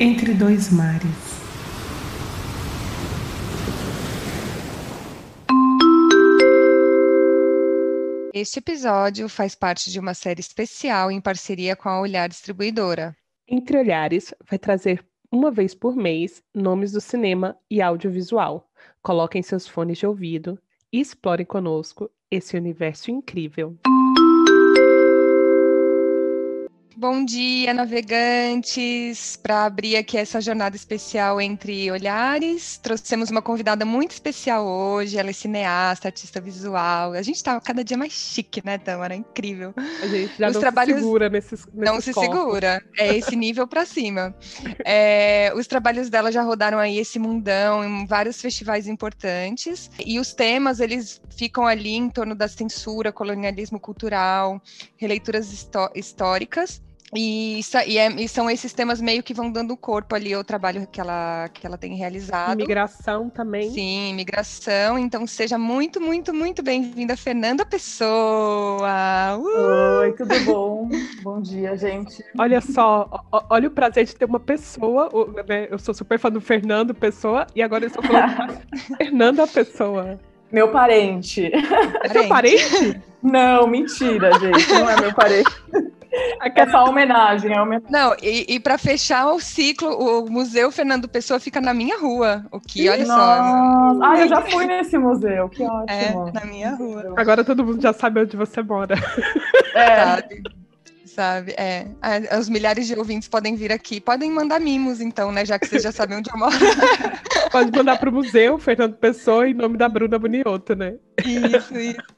Entre dois mares. Este episódio faz parte de uma série especial em parceria com a Olhar Distribuidora. Entre Olhares vai trazer uma vez por mês nomes do cinema e audiovisual. Coloquem seus fones de ouvido e explorem conosco esse universo incrível. Bom dia, navegantes! Para abrir aqui essa jornada especial entre olhares, trouxemos uma convidada muito especial hoje. Ela é cineasta, artista visual. A gente está cada dia mais chique, né, Tamara? Incrível. A gente já Os não trabalhos... se segura nesses, nesses Não se segura. É esse nível para cima. É, os trabalhos dela já rodaram aí esse mundão em vários festivais importantes. E os temas, eles ficam ali em torno da censura, colonialismo cultural, releituras históricas. E, e, é, e, são esses temas meio que vão dando corpo ali ao trabalho que ela, que ela tem realizado. Imigração também. Sim, imigração. Então seja muito, muito, muito bem-vinda, Fernanda Pessoa. Uh! Oi, tudo bom? bom dia, gente. Olha só, olha o prazer de ter uma pessoa. Né? Eu sou super fã do Fernando Pessoa e agora eu estou falando Fernanda Pessoa. Meu parente. É seu parente? Não, mentira, gente. Não é meu parente. É só homenagem, é homenagem. Não, e, e para fechar o ciclo, o Museu Fernando Pessoa fica na minha rua. O que, olha Nossa. só. Ah, eu já fui nesse museu, que ótimo. É, na minha rua. Agora todo mundo já sabe onde você mora. É. Sabe, sabe? É. Os milhares de ouvintes podem vir aqui. Podem mandar mimos, então, né? Já que vocês já sabem onde eu moro. Pode mandar para o museu, Fernando Pessoa, em nome da Bruna Bonioto, né? Isso, isso.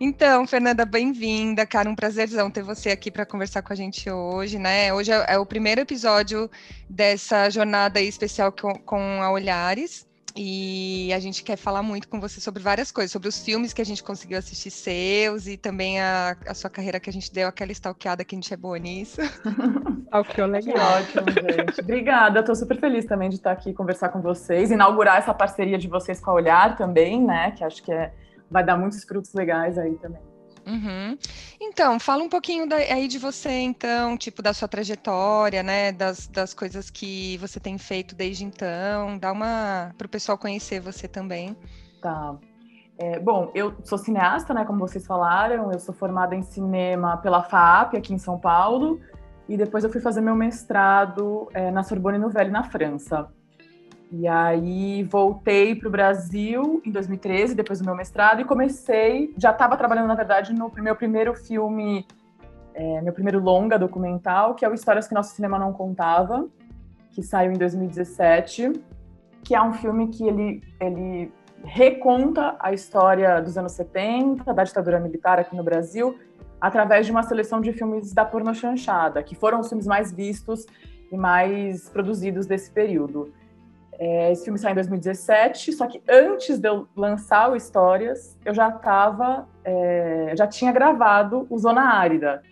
Então, Fernanda, bem-vinda, cara. Um prazerzão ter você aqui para conversar com a gente hoje, né? Hoje é, é, o primeiro episódio dessa jornada especial com, com a Olhares. E a gente quer falar muito com você sobre várias coisas, sobre os filmes que a gente conseguiu assistir seus e também a, a sua carreira que a gente deu aquela stalkeada que a gente é boa nisso. Stalkeou legal. Que ótimo, gente. Obrigada, estou super feliz também de estar aqui conversar com vocês, inaugurar essa parceria de vocês com a Olhar também, né? Que acho que é vai dar muitos frutos legais aí também. Uhum. Então, fala um pouquinho da, aí de você, então, tipo, da sua trajetória, né? Das, das coisas que você tem feito desde então. Dá uma. para o pessoal conhecer você também. Tá. É, bom, eu sou cineasta, né? Como vocês falaram, eu sou formada em cinema pela FAP, aqui em São Paulo, e depois eu fui fazer meu mestrado é, na Sorbonne Nouvelle, na França. E aí voltei para o Brasil em 2013, depois do meu mestrado, e comecei. Já estava trabalhando, na verdade, no meu primeiro filme, é, meu primeiro longa documental, que é o Histórias que Nosso Cinema Não Contava, que saiu em 2017, que é um filme que ele, ele reconta a história dos anos 70, da ditadura militar aqui no Brasil, através de uma seleção de filmes da porno chanchada, que foram os filmes mais vistos e mais produzidos desse período. É, esse filme saiu em 2017, só que antes de eu lançar o Histórias, eu já estava, é, já tinha gravado o Zona Árida.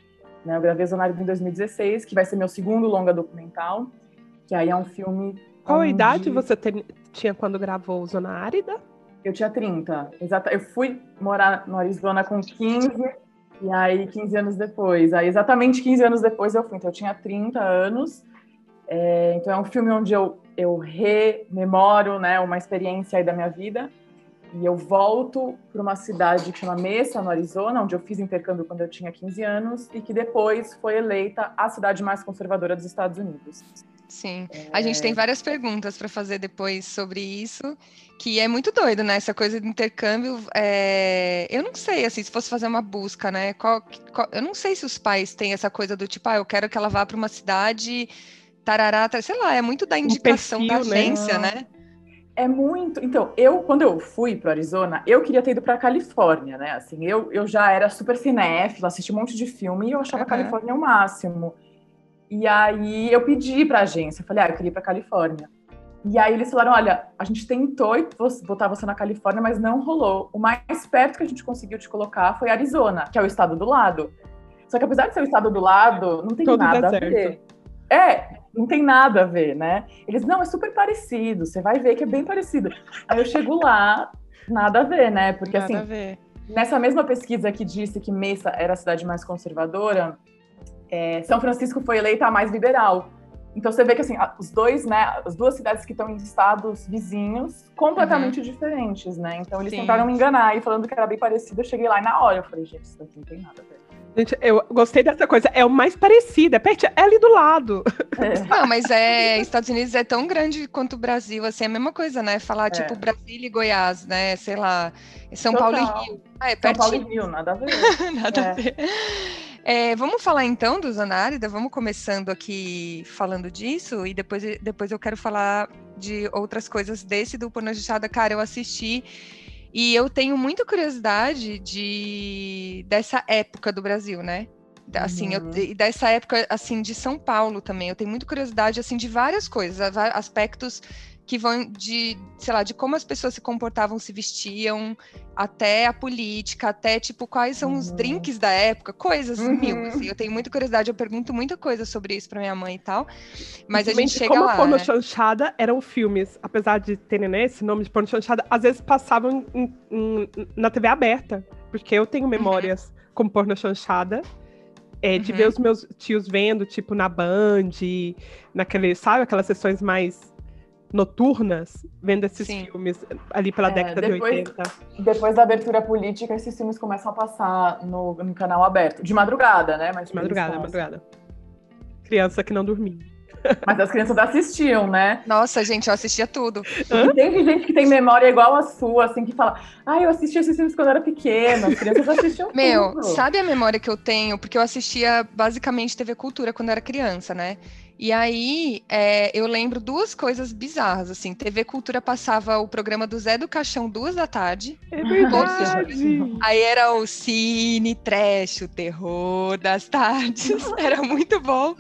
Né? Eu gravei Zona Árida em 2016, que vai ser meu segundo longa documental, que aí é um filme... Qual onde... idade você te, tinha quando gravou o Zona Árida? Eu tinha 30, exato. Eu fui morar no Arizona com 15, e aí 15 anos depois. Aí exatamente 15 anos depois eu fui, então eu tinha 30 anos. É, então é um filme onde eu eu rememoro né, uma experiência da minha vida e eu volto para uma cidade que chama Mesa, no Arizona, onde eu fiz intercâmbio quando eu tinha 15 anos e que depois foi eleita a cidade mais conservadora dos Estados Unidos. Sim, é... a gente tem várias perguntas para fazer depois sobre isso, que é muito doido, né? Essa coisa de intercâmbio, é... eu não sei, assim, se fosse fazer uma busca, né? Qual, qual... Eu não sei se os pais têm essa coisa do tipo, ah, eu quero que ela vá para uma cidade tarará, sei lá, é muito da indicação um perfil, da né? agência, né? né? É muito. Então, eu, quando eu fui para Arizona, eu queria ter ido para Califórnia, né? Assim, eu, eu já era super cinéfila, assisti um monte de filme e eu achava uhum. Califórnia o máximo. E aí eu pedi para a agência, falei, ah, eu queria ir para Califórnia. E aí eles falaram, olha, a gente tentou botar você na Califórnia, mas não rolou. O mais perto que a gente conseguiu te colocar foi Arizona, que é o estado do lado. Só que apesar de ser o estado do lado, não tem Todo nada a ver. É, não tem nada a ver, né? Eles, não, é super parecido, você vai ver que é bem parecido. Aí eu chego lá, nada a ver, né? Porque nada assim, nessa mesma pesquisa que disse que Mesa era a cidade mais conservadora, é, São Francisco foi eleita a mais liberal. Então você vê que assim, os dois, né, as duas cidades que estão em estados vizinhos completamente uhum. diferentes, né? Então eles Sim. tentaram me enganar e falando que era bem parecido, eu cheguei lá e na hora eu falei, gente, isso daqui não tem nada a ver. Gente, eu gostei dessa coisa. É o mais parecido, é perto, é ali do lado. É. Não, mas é Estados Unidos é tão grande quanto o Brasil, assim, é a mesma coisa, né? Falar é. tipo Brasília e Goiás, né? Sei lá, São Total. Paulo e Rio. Ah, é São Paulo e Rio, nada a ver. nada é. a ver. É, vamos falar então do Zanárida, vamos começando aqui falando disso, e depois, depois eu quero falar de outras coisas desse do Porno Cara, eu assisti e eu tenho muita curiosidade de dessa época do Brasil, né? Assim, uhum. eu, dessa época assim de São Paulo também. Eu tenho muita curiosidade assim de várias coisas, aspectos que vão de, sei lá, de como as pessoas se comportavam, se vestiam, até a política, até tipo quais são uhum. os drinks da época, coisas uhum. mil. Assim, eu tenho muita curiosidade, eu pergunto muita coisa sobre isso para minha mãe e tal. Mas a gente chega como lá. Como porno né? chanchada eram filmes, apesar de terem né, esse nome de porno chanchada, às vezes passavam em, em, na TV aberta, porque eu tenho memórias uhum. como porno chanchada. É, de ver uhum. os meus tios vendo, tipo, na Band, naquele, sabe, aquelas sessões mais noturnas vendo esses Sim. filmes ali pela é, década depois, de 80. Depois da abertura política, esses filmes começam a passar no, no canal aberto. De madrugada, né? Mas de madrugada, madrugada. Criança que não dormia. Mas as crianças assistiam, né? Nossa, gente, eu assistia tudo. E tem gente que tem memória igual a sua, assim, que fala: Ah, eu assistia esses filmes quando eu era pequena. As crianças assistiam Meu, tudo. sabe a memória que eu tenho? Porque eu assistia basicamente TV Cultura quando eu era criança, né? E aí, é, eu lembro duas coisas bizarras, assim. TV Cultura passava o programa do Zé do Caixão duas da tarde. É verdade. Aí era o cine, trash, o terror das tardes. Era muito bom.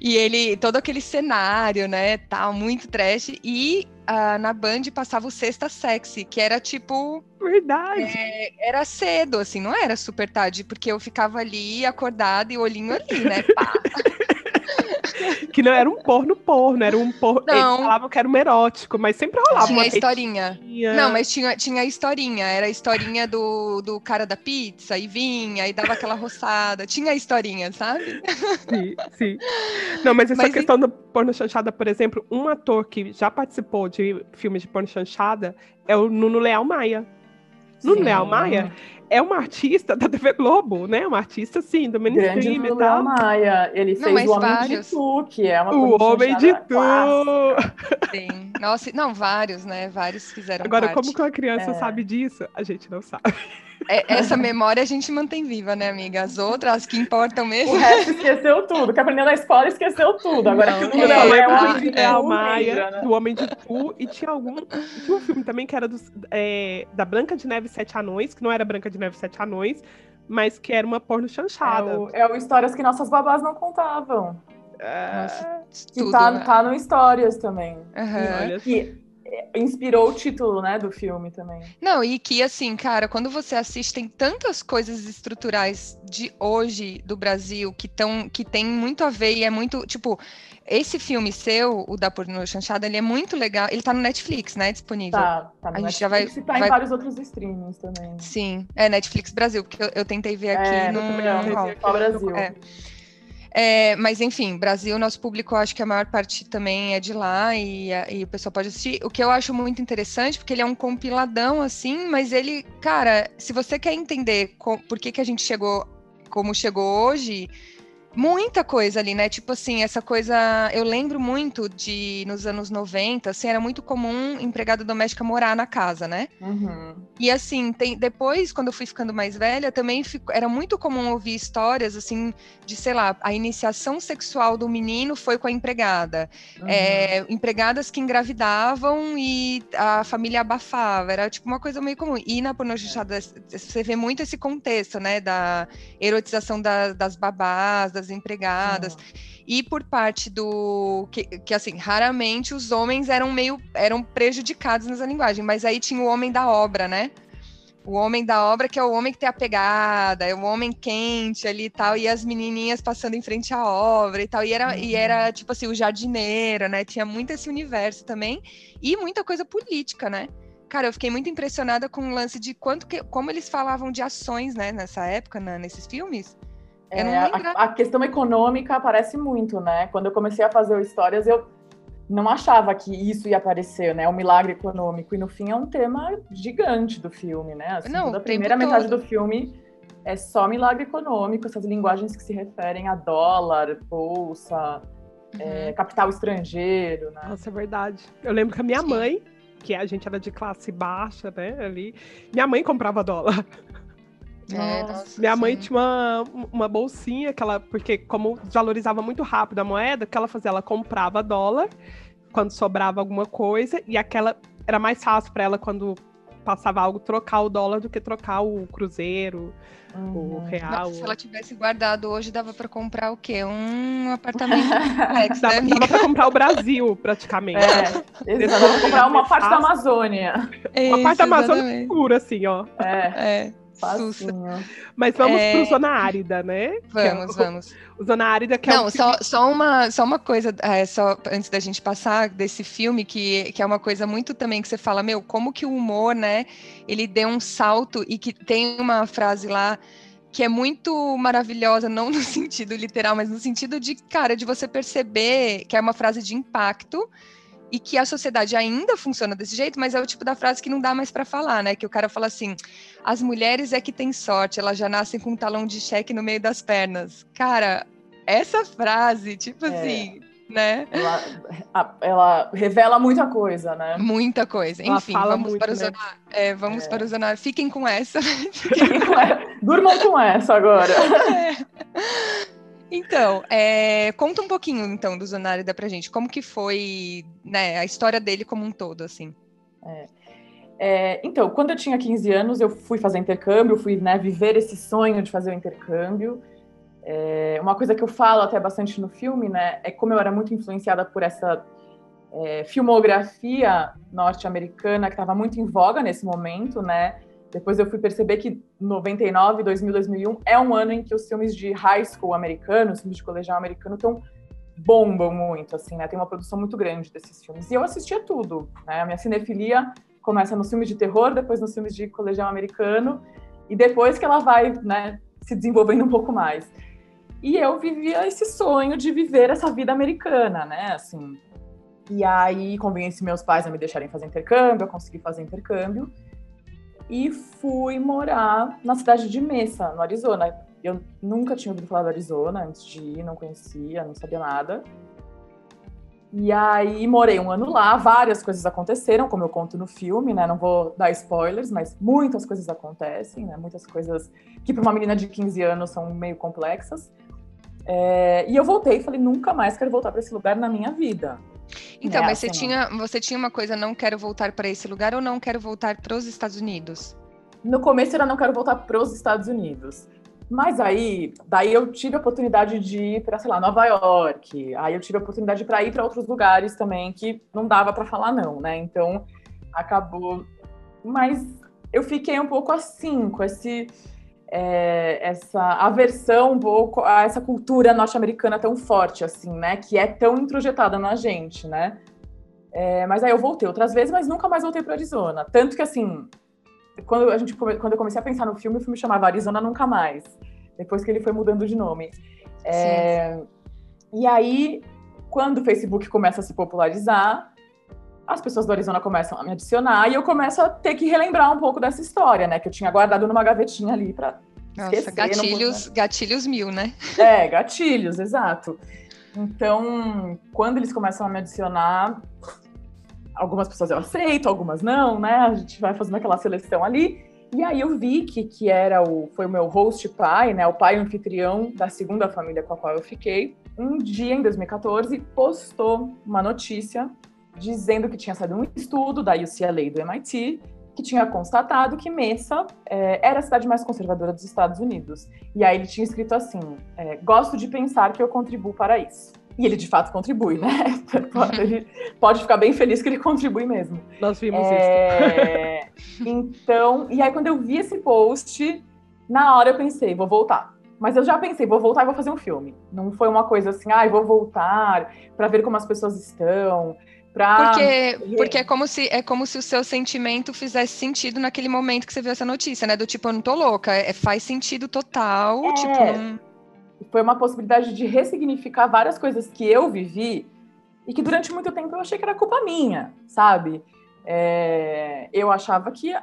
E ele, todo aquele cenário, né, tal, muito trash. E uh, na Band passava o Sexta Sexy, que era tipo... Verdade. É, era cedo, assim, não era super tarde, porque eu ficava ali, acordada e olhinho ali, né, pá. que não era um porno porno, era um porno. Não. Eles falavam que era um erótico, mas sempre rolava tinha uma historinha. Não, mas tinha, tinha a historinha. Era a historinha do, do cara da pizza, e vinha, e dava aquela roçada. Tinha a historinha, sabe? Sim, sim. Não, mas essa mas questão do porno chanchada, por exemplo, um ator que já participou de filmes de porno chanchada é o Nuno Leal Maia. Nuno Leal Maia é uma artista da TV Globo, né? Uma artista, sim, do mainstream Grande e tal. Maia. Ele fez não, o Homem vários. de Tu, que é uma O Homem de Tu! Sim. Nossa, não, vários, né? Vários fizeram Agora, parte. como que uma criança é. sabe disso? A gente não sabe. É, essa memória a gente mantém viva, né, amiga? As outras, as que importam mesmo. O resto esqueceu tudo. Que aprendeu na escola esqueceu tudo. Agora não, que o é, é, o Homem de é, Maia, né? do Homem de Tu, e tinha algum. Tinha um filme também que era dos, é, da Branca de Neve e Sete Anões, que não era Branca de Neve e Sete Anões, mas que era uma porno chanchada. É o, é o Histórias que nossas babás não contavam. É... Nossa, tudo, tá, né? tá no Histórias também. Uhum. E, inspirou o título, né, do filme também. Não, e que assim, cara, quando você assiste tem tantas coisas estruturais de hoje do Brasil que tão, que tem muito a ver e é muito, tipo, esse filme seu, o da Porno Chanchada, ele é muito legal. Ele tá no Netflix, né? Disponível. Tá, tá no a gente Netflix já vai, e tá vai... em vários outros streamings também. Sim, é Netflix Brasil, porque eu, eu tentei ver aqui é, no. No Brasil. É. É, mas enfim, Brasil, nosso público, acho que a maior parte também é de lá e, e, o pessoal pode assistir. O que eu acho muito interessante, porque ele é um compiladão assim, mas ele, cara, se você quer entender com, por que, que a gente chegou como chegou hoje, muita coisa ali, né? Tipo assim, essa coisa. Eu lembro muito de nos anos 90, assim, era muito comum empregada doméstica morar na casa, né? Uhum. E assim, tem, depois, quando eu fui ficando mais velha, também fico, era muito comum ouvir histórias assim de, sei lá, a iniciação sexual do menino foi com a empregada. Uhum. É, empregadas que engravidavam e a família abafava. Era tipo uma coisa meio comum. E na pornografia você vê muito esse contexto, né? Da erotização da, das babás, das das empregadas. E por parte do que, que, assim, raramente os homens eram meio eram prejudicados nessa linguagem, mas aí tinha o homem da obra, né? O homem da obra, que é o homem que tem a pegada, é o homem quente ali e tal, e as menininhas passando em frente à obra e tal. E era, uhum. e era tipo assim, o jardineiro, né? Tinha muito esse universo também, e muita coisa política, né? Cara, eu fiquei muito impressionada com o lance de quanto que, como eles falavam de ações, né, nessa época, né, nesses filmes. É, a, a, questão econômica aparece muito, né? Quando eu comecei a fazer histórias, eu não achava que isso ia aparecer, né? O milagre econômico. E no fim é um tema gigante do filme, né? Assim, não, a primeira metade todo. do filme é só milagre econômico, essas linguagens que se referem a dólar, bolsa, uhum. é, capital estrangeiro, né? Nossa, é verdade. Eu lembro que a minha Sim. mãe, que a gente era de classe baixa, né, ali, minha mãe comprava dólar. É, nossa, minha mãe tinha uma, uma bolsinha que ela, porque como valorizava muito rápido a moeda, o que ela fazia? Ela comprava dólar quando sobrava alguma coisa, e aquela era mais fácil para ela quando passava algo trocar o dólar do que trocar o cruzeiro, uhum. o real. se ela tivesse guardado hoje, dava para comprar o quê? Um apartamento complexo, dava, né, dava para comprar o Brasil, praticamente. É, dava para comprar uma parte da Amazônia. Uma parte da Amazônia pura, assim, ó. É. é. Facinho. Mas vamos é... para zona árida, né? Vamos, é o, vamos. O zona árida que Não, é um só, só, uma, só uma coisa, é, só antes da gente passar desse filme, que, que é uma coisa muito também que você fala, meu, como que o humor, né, ele deu um salto e que tem uma frase lá que é muito maravilhosa, não no sentido literal, mas no sentido de, cara, de você perceber que é uma frase de impacto, e que a sociedade ainda funciona desse jeito, mas é o tipo da frase que não dá mais para falar, né? Que o cara fala assim: as mulheres é que têm sorte, elas já nascem com um talão de cheque no meio das pernas. Cara, essa frase, tipo é. assim, né? Ela, ela, revela muita coisa, né? Muita coisa. Ela Enfim, vamos muito, para o né? É, vamos é. para o Zonar. Fiquem com essa. Fiquem com essa. Durmam com essa agora. É. Então, é, conta um pouquinho então do Zonárida pra gente. Como que foi né, a história dele como um todo, assim? É. É, então, quando eu tinha 15 anos, eu fui fazer intercâmbio, fui né, viver esse sonho de fazer o intercâmbio. É, uma coisa que eu falo até bastante no filme, né, é como eu era muito influenciada por essa é, filmografia norte-americana que estava muito em voga nesse momento, né? Depois eu fui perceber que 99, 2000, 2001 é um ano em que os filmes de high school americanos, filmes de colegial americano, estão bombam muito, assim, né? Tem uma produção muito grande desses filmes. E eu assistia tudo, né? A minha cinefilia começa nos filmes de terror, depois nos filmes de colegial americano, e depois que ela vai, né, se desenvolvendo um pouco mais. E eu vivia esse sonho de viver essa vida americana, né? Assim. E aí convenci meus pais a me deixarem fazer intercâmbio, eu consegui fazer intercâmbio e fui morar na cidade de Mesa, no Arizona. Eu nunca tinha ouvido falar do Arizona antes de ir, não conhecia, não sabia nada. E aí morei um ano lá, várias coisas aconteceram, como eu conto no filme, né? Não vou dar spoilers, mas muitas coisas acontecem, né? Muitas coisas que para uma menina de 15 anos são meio complexas. É... E eu voltei e falei, nunca mais quero voltar para esse lugar na minha vida. Então, mas você tinha, você tinha uma coisa, não quero voltar para esse lugar ou não quero voltar para os Estados Unidos? No começo era não quero voltar para os Estados Unidos. Mas aí, daí eu tive a oportunidade de ir para, sei lá, Nova York. Aí eu tive a oportunidade para ir para outros lugares também que não dava para falar não, né? Então, acabou. Mas eu fiquei um pouco assim, com esse é, essa aversão um pouco a essa cultura norte-americana tão forte, assim, né? Que é tão introjetada na gente, né? É, mas aí eu voltei outras vezes, mas nunca mais voltei para Arizona. Tanto que, assim, quando, a gente, quando eu comecei a pensar no filme, o filme chamava Arizona Nunca Mais. Depois que ele foi mudando de nome. É, e aí, quando o Facebook começa a se popularizar, as pessoas do Arizona começam a me adicionar e eu começo a ter que relembrar um pouco dessa história, né? Que eu tinha guardado numa gavetinha ali para Nossa, gatilhos, não... gatilhos mil, né? É, gatilhos, exato. Então, quando eles começam a me adicionar, algumas pessoas eu aceito, algumas não, né? A gente vai fazendo aquela seleção ali. E aí eu vi que, que era o, foi o meu host pai, né? O pai anfitrião da segunda família com a qual eu fiquei. Um dia, em 2014, postou uma notícia dizendo que tinha saído um estudo da UCLA e do MIT que tinha constatado que Mesa é, era a cidade mais conservadora dos Estados Unidos. E aí ele tinha escrito assim: é, gosto de pensar que eu contribuo para isso. E ele de fato contribui, né? ele pode ficar bem feliz que ele contribui mesmo. Nós vimos é... isso. então, e aí quando eu vi esse post, na hora eu pensei, vou voltar. Mas eu já pensei, vou voltar e vou fazer um filme. Não foi uma coisa assim, ah, vou voltar para ver como as pessoas estão, Pra... Porque, porque é como se é como se o seu sentimento fizesse sentido naquele momento que você viu essa notícia, né? Do tipo, eu não tô louca, é, faz sentido total, é. tipo, não... foi uma possibilidade de ressignificar várias coisas que eu vivi e que durante muito tempo eu achei que era culpa minha, sabe? É, eu achava que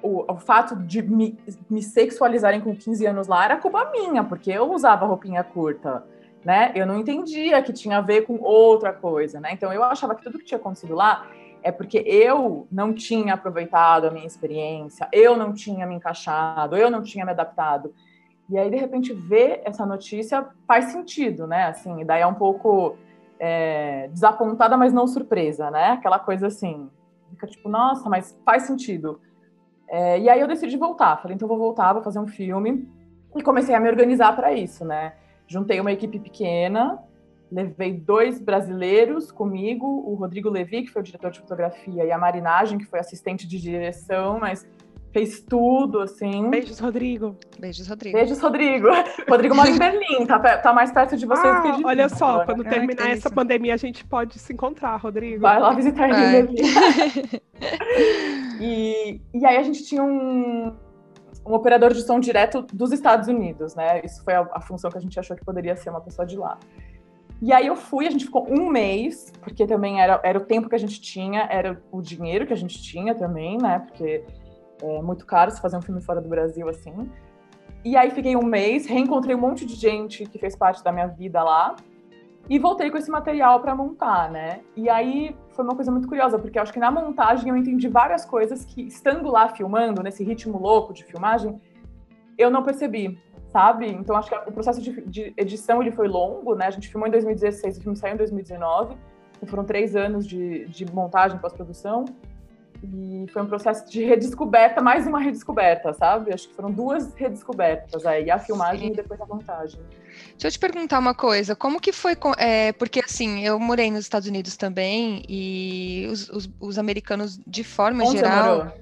o, o fato de me, me, sexualizarem com 15 anos lá era culpa minha, porque eu usava roupinha curta, né? Eu não entendia que tinha a ver com outra coisa, né? Então eu achava que tudo que tinha acontecido lá é porque eu não tinha aproveitado a minha experiência, eu não tinha me encaixado, eu não tinha me adaptado. E aí, de repente, ver essa notícia faz sentido, né? Assim, daí é um pouco é, desapontada, mas não surpresa, né? Aquela coisa assim, fica tipo, nossa, mas faz sentido. É, e aí eu decidi voltar. Falei, então vou voltar, vou fazer um filme. E comecei a me organizar para isso, né? Juntei uma equipe pequena, levei dois brasileiros comigo, o Rodrigo Levi, que foi o diretor de fotografia, e a Marinagem, que foi assistente de direção, mas fez tudo, assim. Beijos, Rodrigo. Beijos, Rodrigo. Beijos, Rodrigo. Rodrigo mora em Berlim, tá, tá mais perto de vocês ah, que de Olha só, agora. quando terminar essa pandemia, a gente pode se encontrar, Rodrigo. Vai lá visitar ele em Berlim. e, e aí a gente tinha um, um operador de som direto dos Estados Unidos, né? Isso foi a, a função que a gente achou que poderia ser uma pessoa de lá. E aí eu fui, a gente ficou um mês, porque também era, era o tempo que a gente tinha, era o dinheiro que a gente tinha também, né? Porque é muito caro se fazer um filme fora do Brasil assim. E aí fiquei um mês, reencontrei um monte de gente que fez parte da minha vida lá e voltei com esse material para montar, né? E aí foi uma coisa muito curiosa, porque acho que na montagem eu entendi várias coisas que, estando lá filmando, nesse ritmo louco de filmagem, eu não percebi, sabe? Então acho que o processo de, de edição ele foi longo, né? A gente filmou em 2016, o filme saiu em 2019, então foram três anos de, de montagem, pós-produção. E foi um processo de redescoberta, mais uma redescoberta, sabe? Acho que foram duas redescobertas aí, a filmagem Sim. e depois a montagem. Deixa eu te perguntar uma coisa, como que foi, é, porque assim, eu morei nos Estados Unidos também, e os, os, os americanos, de forma Onde geral,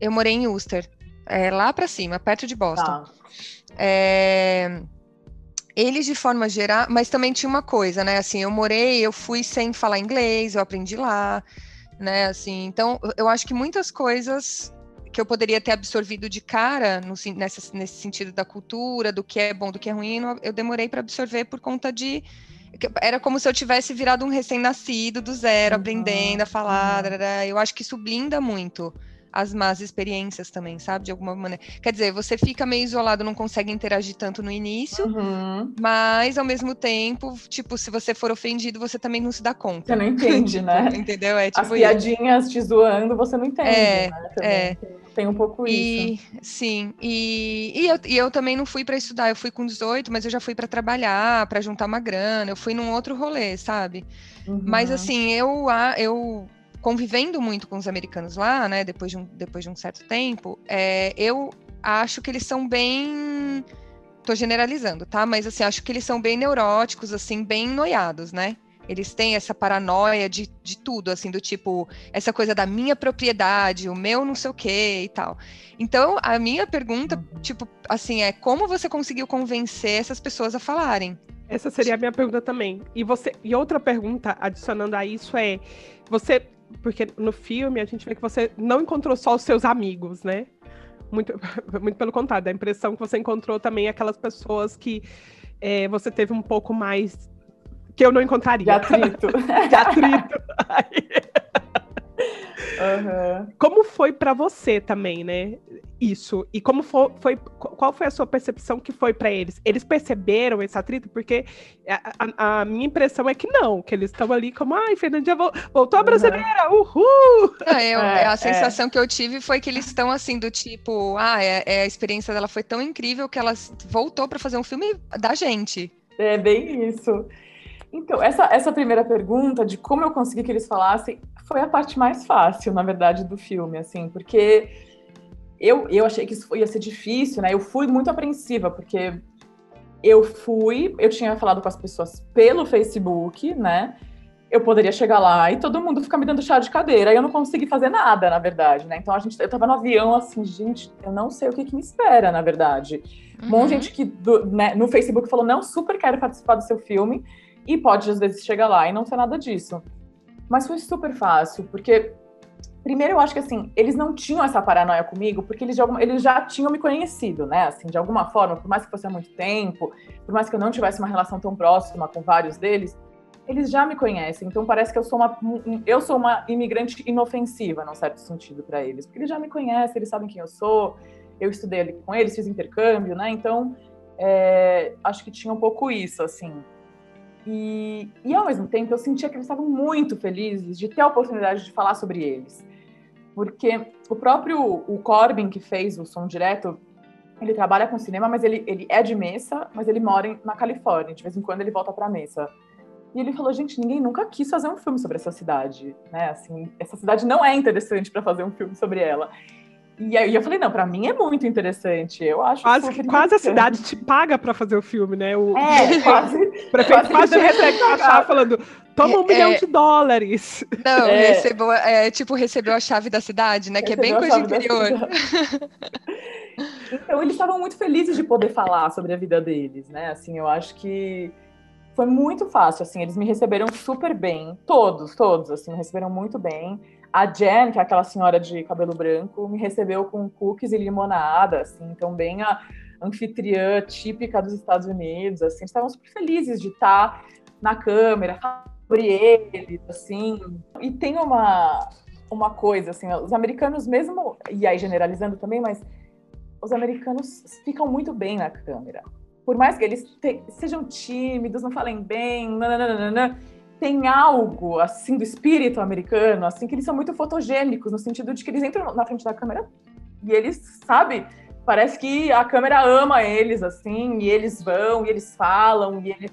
eu morei em Worcester, é, lá para cima, perto de Boston. Tá. É, eles de forma geral, mas também tinha uma coisa, né? Assim, eu morei, eu fui sem falar inglês, eu aprendi lá né? Assim, então eu acho que muitas coisas que eu poderia ter absorvido de cara no, nessa, nesse sentido da cultura, do que é bom, do que é ruim, eu demorei para absorver por conta de era como se eu tivesse virado um recém-nascido do zero, uhum, aprendendo a falar. Uhum. Eu acho que isso blinda muito as más experiências também, sabe? De alguma maneira. Quer dizer, você fica meio isolado, não consegue interagir tanto no início, uhum. mas ao mesmo tempo, tipo, se você for ofendido, você também não se dá conta. Você não entende, tipo, né? Entendeu? É, tipo As piadinhas te zoando, você não entende. É, né? é. Tem um pouco e, isso. Sim, e, e, eu, e eu também não fui para estudar, eu fui com 18, mas eu já fui para trabalhar, para juntar uma grana, eu fui num outro rolê, sabe? Uhum. Mas assim, eu, eu convivendo muito com os americanos lá, né, depois de um, depois de um certo tempo, é, eu acho que eles são bem. Tô generalizando, tá? Mas assim, acho que eles são bem neuróticos, assim, bem noiados, né? Eles têm essa paranoia de, de tudo, assim, do tipo, essa coisa da minha propriedade, o meu não sei o quê e tal. Então, a minha pergunta, tipo, assim, é como você conseguiu convencer essas pessoas a falarem? Essa seria a minha pergunta também. E você e outra pergunta adicionando a isso é, você porque no filme a gente vê que você não encontrou só os seus amigos, né? Muito, muito pelo contrário, a impressão que você encontrou também aquelas pessoas que é, você teve um pouco mais que eu não encontraria. De atrito. De atrito. Uhum. Como foi para você também, né? Isso. E como foi, foi, qual foi a sua percepção que foi para eles? Eles perceberam esse atrito? Porque a, a, a, minha impressão é que não, que eles estão ali como, ai, Fernandinha voltou a brasileira, uhum. uhul! Não, eu, é, a é. sensação é. que eu tive foi que eles estão assim, do tipo, ah, é, é, a experiência dela foi tão incrível que ela voltou para fazer um filme da gente. É bem isso. Então, essa, essa primeira pergunta de como eu consegui que eles falassem foi a parte mais fácil, na verdade, do filme, assim, porque eu, eu achei que isso ia ser difícil, né? Eu fui muito apreensiva, porque eu fui, eu tinha falado com as pessoas pelo Facebook, né? Eu poderia chegar lá e todo mundo ficar me dando chá de cadeira, e eu não consegui fazer nada, na verdade, né? Então a gente, eu tava no avião assim, gente, eu não sei o que, que me espera, na verdade. Uhum. Um monte de gente que do, né, no Facebook falou, não, super quero participar do seu filme, e pode às vezes chegar lá e não ser nada disso. Mas foi super fácil, porque Primeiro, eu acho que assim, eles não tinham essa paranoia comigo, porque eles, alguma, eles já tinham me conhecido, né? Assim, de alguma forma, por mais que fosse há muito tempo, por mais que eu não tivesse uma relação tão próxima com vários deles, eles já me conhecem. Então parece que eu sou uma, eu sou uma imigrante inofensiva, num certo sentido, para eles, porque eles já me conhecem, eles sabem quem eu sou. Eu estudei ali com eles, fiz intercâmbio, né? Então é, acho que tinha um pouco isso, assim. E, e ao mesmo tempo eu sentia que eles estavam muito felizes de ter a oportunidade de falar sobre eles. Porque o próprio o Corbin, que fez o som direto, ele trabalha com cinema, mas ele, ele é de Mesa, mas ele mora em, na Califórnia. De vez em quando ele volta para Mesa. E ele falou, gente, ninguém nunca quis fazer um filme sobre essa cidade, né? Assim, essa cidade não é interessante para fazer um filme sobre ela. E aí eu falei, não, para mim é muito interessante. Eu acho quase, quase a cidade te paga para fazer o filme, né? O, é, quase. O prefeito quase, quase recebe a falando, toma um é, milhão de dólares. Não, é. recebeu, é, tipo, recebeu a chave da cidade, né? Recebeu que é bem coisa interior. então, eles estavam muito felizes de poder falar sobre a vida deles, né? Assim, eu acho que foi muito fácil, assim, eles me receberam super bem, todos, todos, assim, me receberam muito bem. A Jen, que é aquela senhora de cabelo branco, me recebeu com cookies e limonada, assim, então bem a anfitriã típica dos Estados Unidos, assim, estavam super felizes de estar na câmera, sobre eles, assim. E tem uma, uma coisa, assim, os americanos mesmo, e aí generalizando também, mas os americanos ficam muito bem na câmera. Por mais que eles te, sejam tímidos, não falem bem, nananana, tem algo assim do espírito americano, assim que eles são muito fotogênicos no sentido de que eles entram na frente da câmera e eles, sabe, parece que a câmera ama eles assim, e eles vão, e eles falam, e eles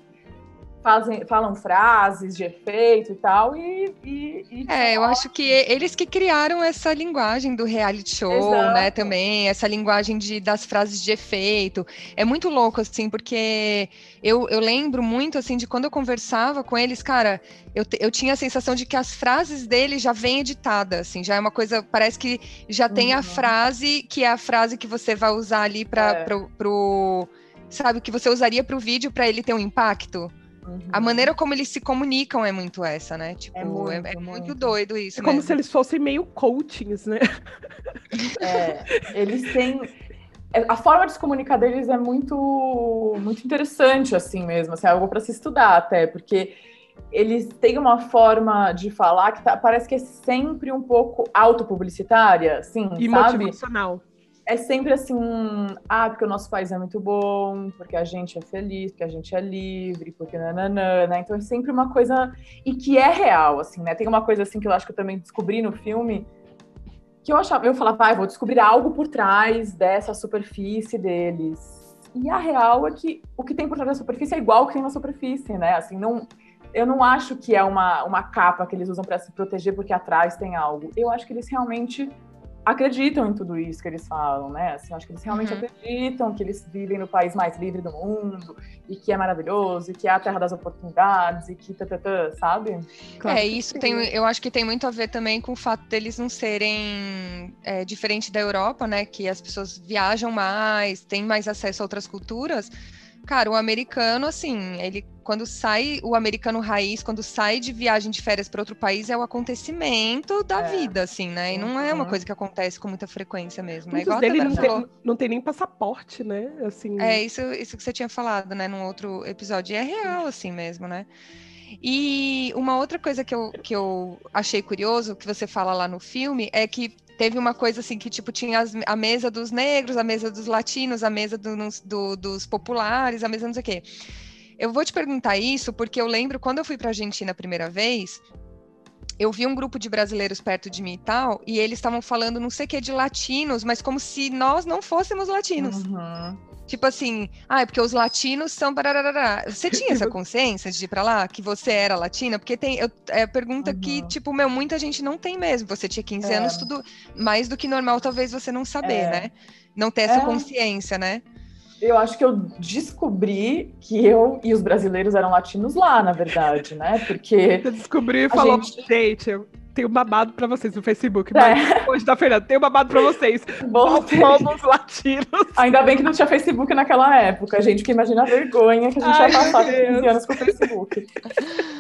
fazem, falam frases de efeito e tal, e, e, e É, eu acho que eles que criaram essa linguagem do reality show, Exato. né, também, essa linguagem de, das frases de efeito. É muito louco, assim, porque eu, eu lembro muito, assim, de quando eu conversava com eles, cara, eu, eu tinha a sensação de que as frases deles já vêm editadas, assim, já é uma coisa, parece que já uhum. tem a uhum. frase, que é a frase que você vai usar ali para é. pro, pro sabe, que você usaria para o vídeo para ele ter um impacto. Uhum. A maneira como eles se comunicam é muito essa, né? Tipo, é muito, é, é muito, muito doido isso. É como se eles fossem meio coachings, né? É, eles têm. É, a forma de se comunicar deles é muito, muito interessante, assim mesmo. Assim, é algo para se estudar até, porque eles têm uma forma de falar que tá, parece que é sempre um pouco autopublicitária, assim, e sabe? motivacional é sempre assim, ah, porque o nosso país é muito bom, porque a gente é feliz, porque a gente é livre, porque nananã, né? Então é sempre uma coisa e que é real, assim, né? Tem uma coisa assim que eu acho que eu também descobri no filme que eu achava, eu falava, ah, vou descobrir algo por trás dessa superfície deles. E a real é que o que tem por trás da superfície é igual ao que tem na superfície, né? Assim, não eu não acho que é uma, uma capa que eles usam para se proteger porque atrás tem algo. Eu acho que eles realmente acreditam em tudo isso que eles falam, né? Assim, acho que eles realmente uhum. acreditam que eles vivem no país mais livre do mundo e que é maravilhoso e que é a terra das oportunidades e que tatatã, sabe? Claro é, isso tem, eu acho que tem muito a ver também com o fato deles não serem é, diferente da Europa, né? Que as pessoas viajam mais, têm mais acesso a outras culturas Cara, o americano, assim, ele quando sai, o americano raiz, quando sai de viagem de férias para outro país, é o acontecimento da é. vida, assim, né? E não é uma uhum. coisa que acontece com muita frequência mesmo. Muitos é igual dele não tem, não tem nem passaporte, né? Assim... É isso, isso que você tinha falado, né, num outro episódio. E é real, assim mesmo, né? E uma outra coisa que eu, que eu achei curioso, que você fala lá no filme, é que teve uma coisa assim que tipo tinha as, a mesa dos negros, a mesa dos latinos, a mesa do, do, dos populares, a mesa não sei o quê. Eu vou te perguntar isso porque eu lembro quando eu fui para a Argentina a primeira vez, eu vi um grupo de brasileiros perto de mim e tal, e eles estavam falando não sei o que de latinos, mas como se nós não fôssemos latinos. Uhum. Tipo assim, ah, é porque os latinos são. Bararará. Você tinha essa consciência de ir pra lá? Que você era latina? Porque tem. Eu, é a pergunta uhum. que, tipo, meu, muita gente não tem mesmo. Você tinha 15 é. anos, tudo mais do que normal, talvez você não saber, é. né? Não ter essa é. consciência, né? Eu acho que eu descobri que eu e os brasileiros eram latinos lá, na verdade, né? Porque. Você descobriu e falou, gente, gente eu tenho babado pra vocês no Facebook. Mas é. hoje da Fernanda, tenho babado pra vocês. Bom, somos latinos. Ainda bem que não tinha Facebook naquela época, gente, porque imagina a vergonha que a gente Ai, ia passar com 15 anos com o Facebook.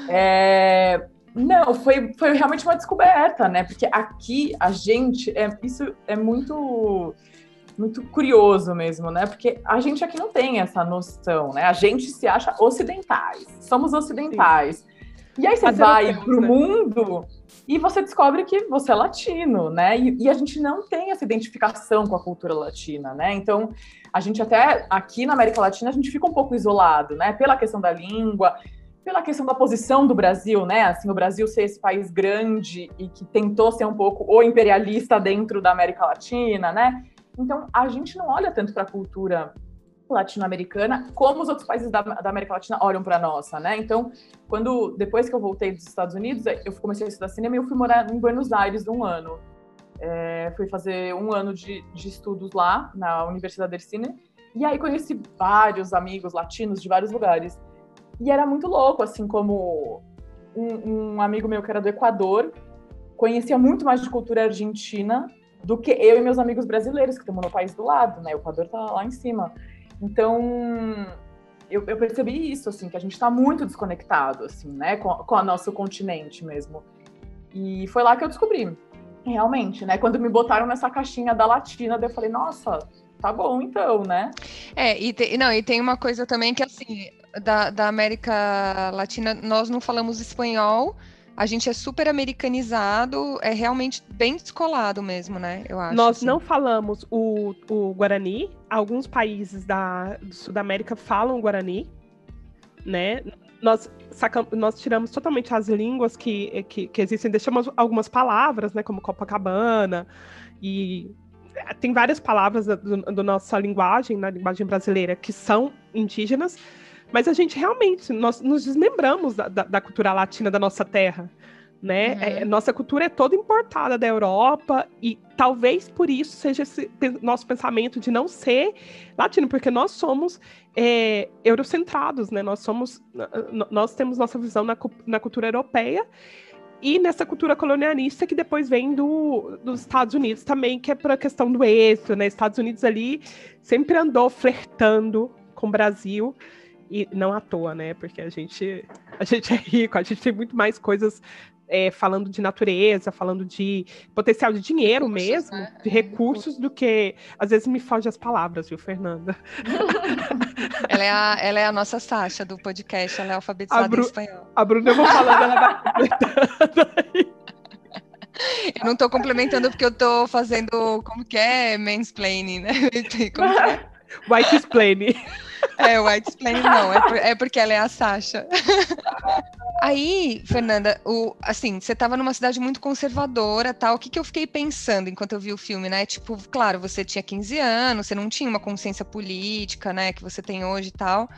É, Não, foi, foi realmente uma descoberta, né? Porque aqui a gente, é, isso é muito muito curioso mesmo, né? Porque a gente aqui não tem essa noção, né? A gente se acha ocidentais, somos ocidentais. Sim. E aí você vai para o né? mundo e você descobre que você é latino, né? E, e, a gente não tem essa identificação com a cultura latina, né? Então, a gente até aqui na América Latina a gente fica um pouco isolado, né? Pela questão da língua, pela questão da posição do Brasil, né? Assim, o Brasil ser esse país grande e que tentou ser um pouco o imperialista dentro da América Latina, né? Então, a gente não olha tanto para a cultura latino-americana como os outros países da, da América Latina olham para nossa, né? Então, quando depois que eu voltei dos Estados Unidos, eu comecei a estudar cinema e eu fui morar em Buenos Aires um ano. É, fui fazer um ano de, de estudos lá na Universidade de Cine e aí conheci vários amigos latinos de vários lugares. E era muito louco, assim, como um, um amigo meu que era do Equador conhecia muito mais de cultura argentina do que eu e meus amigos brasileiros, que estamos no país do lado, né? O Equador tá lá em cima. Então, eu, eu percebi isso, assim, que a gente está muito desconectado, assim, né? Com, com o nosso continente mesmo. E foi lá que eu descobri, realmente, né? Quando me botaram nessa caixinha da latina, eu falei, nossa, tá bom então, né? É, e, te, não, e tem uma coisa também que, assim, da, da América Latina, nós não falamos espanhol, a gente é super americanizado, é realmente bem descolado mesmo, né? Eu acho. Nós assim. não falamos o, o Guarani. Alguns países da, do Sul da América falam Guarani, né? Nós, sacamos, nós tiramos totalmente as línguas que, que, que existem, deixamos algumas palavras, né? Como Copacabana e tem várias palavras da, do, nossa linguagem, na linguagem brasileira, que são indígenas, mas a gente realmente, nós nos desmembramos da, da, da cultura latina da nossa terra, né? Uhum. É, nossa cultura é toda importada da Europa e talvez por isso seja esse nosso pensamento de não ser latino, porque nós somos é, eurocentrados, né? Nós somos, nós temos nossa visão na, na cultura europeia e nessa cultura colonialista que depois vem do, dos Estados Unidos também, que é por a questão do êxito, né? Estados Unidos ali sempre andou flertando com o Brasil. E não à toa, né? Porque a gente, a gente é rico, a gente tem muito mais coisas é, falando de natureza, falando de potencial de dinheiro recursos, mesmo, né? de recursos, do que. Às vezes me foge as palavras, viu, Fernanda? ela, é a, ela é a nossa Sasha do podcast, ela é alfabetizada Bru, em espanhol. A Bruna, eu vou falando, ela vai completando aí. Eu não estou complementando porque eu estou fazendo, como que é, mansplaining, né? Como que é? White explaining. É, white explaining não, é, por, é porque ela é a Sasha. Aí, Fernanda, o, assim, você estava numa cidade muito conservadora, tal. O que, que eu fiquei pensando enquanto eu vi o filme, né? Tipo, claro, você tinha 15 anos, você não tinha uma consciência política, né, que você tem hoje e tal.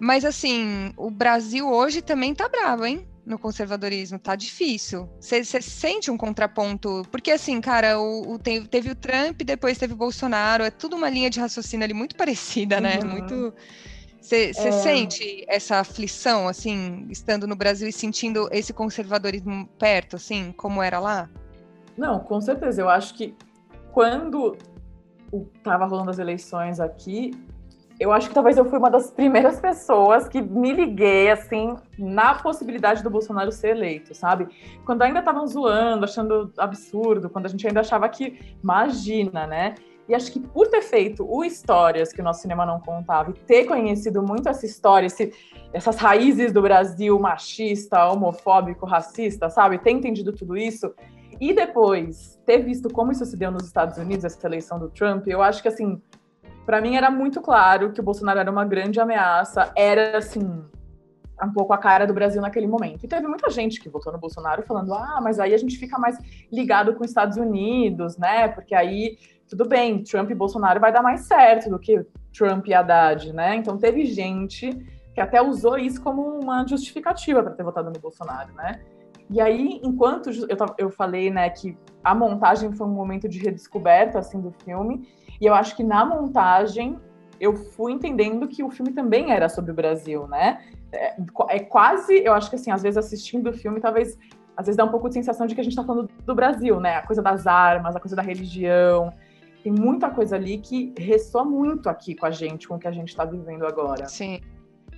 Mas assim, o Brasil hoje também tá bravo, hein? No conservadorismo, tá difícil. Você sente um contraponto? Porque, assim, cara, o, o, teve o Trump, depois teve o Bolsonaro, é tudo uma linha de raciocínio ali muito parecida, né? uhum. Muito. Você é... sente essa aflição, assim, estando no Brasil e sentindo esse conservadorismo perto, assim, como era lá? Não, com certeza. Eu acho que quando estava rolando as eleições aqui, eu acho que talvez eu fui uma das primeiras pessoas que me liguei, assim, na possibilidade do Bolsonaro ser eleito, sabe? Quando ainda estavam zoando, achando absurdo, quando a gente ainda achava que, imagina, né? E acho que por ter feito o Histórias, que o nosso cinema não contava, e ter conhecido muito essa história, esse, essas raízes do Brasil machista, homofóbico, racista, sabe? Ter entendido tudo isso, e depois ter visto como isso se deu nos Estados Unidos, essa eleição do Trump, eu acho que, assim, para mim era muito claro que o Bolsonaro era uma grande ameaça, era assim um pouco a cara do Brasil naquele momento. E teve muita gente que votou no Bolsonaro falando: "Ah, mas aí a gente fica mais ligado com os Estados Unidos, né? Porque aí tudo bem, Trump e Bolsonaro vai dar mais certo do que Trump e Haddad, né? Então teve gente que até usou isso como uma justificativa para ter votado no Bolsonaro, né? E aí, enquanto eu, eu falei, né, que a montagem foi um momento de redescoberta assim do filme, e eu acho que na montagem eu fui entendendo que o filme também era sobre o Brasil, né? É, é, quase, eu acho que assim, às vezes assistindo o filme, talvez às vezes dá um pouco de sensação de que a gente está falando do Brasil, né? A coisa das armas, a coisa da religião. Tem muita coisa ali que ressoa muito aqui com a gente, com o que a gente está vivendo agora. Sim.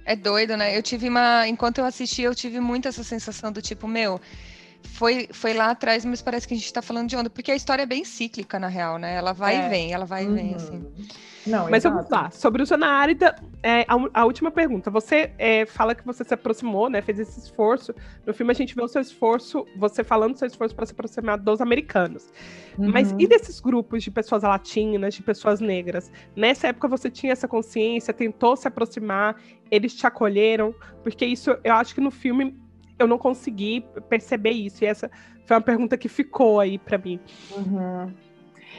É doido, né? Eu tive uma. Enquanto eu assisti, eu tive muito essa sensação do tipo, meu, foi, foi lá atrás, mas parece que a gente está falando de onda, porque a história é bem cíclica, na real, né? Ela vai é. e vem, ela vai uhum. e vem, uhum. assim. Não, Mas exato. vamos lá, sobre o Zonárida, é, a, a, última pergunta. Você é, fala que você se aproximou, né? Fez esse esforço. No filme a gente vê o seu esforço, você falando do seu esforço para se aproximar dos americanos. Uhum. Mas e desses grupos de pessoas latinas, de pessoas negras? Nessa época você tinha essa consciência, tentou se aproximar, eles te acolheram? Porque isso, eu acho que no filme eu não consegui perceber isso. E essa foi uma pergunta que ficou aí para mim. Uhum.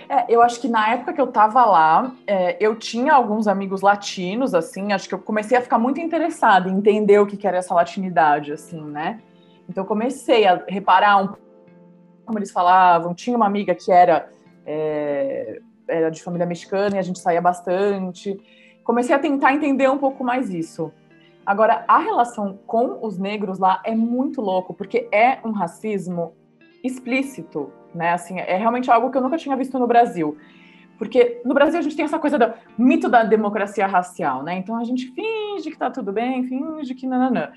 É, eu acho que na época que eu tava lá, é, eu tinha alguns amigos latinos, assim, acho que eu comecei a ficar muito interessada em entender o que, que era essa latinidade, assim, né? Então comecei a reparar um como eles falavam. Tinha uma amiga que era, é, era de família mexicana e a gente saía bastante. Comecei a tentar entender um pouco mais isso. Agora, a relação com os negros lá é muito louco, porque é um racismo explícito, né? Assim, é realmente algo que eu nunca tinha visto no Brasil. Porque no Brasil a gente tem essa coisa do mito da democracia racial, né? Então a gente finge que tá tudo bem, finge que nananã.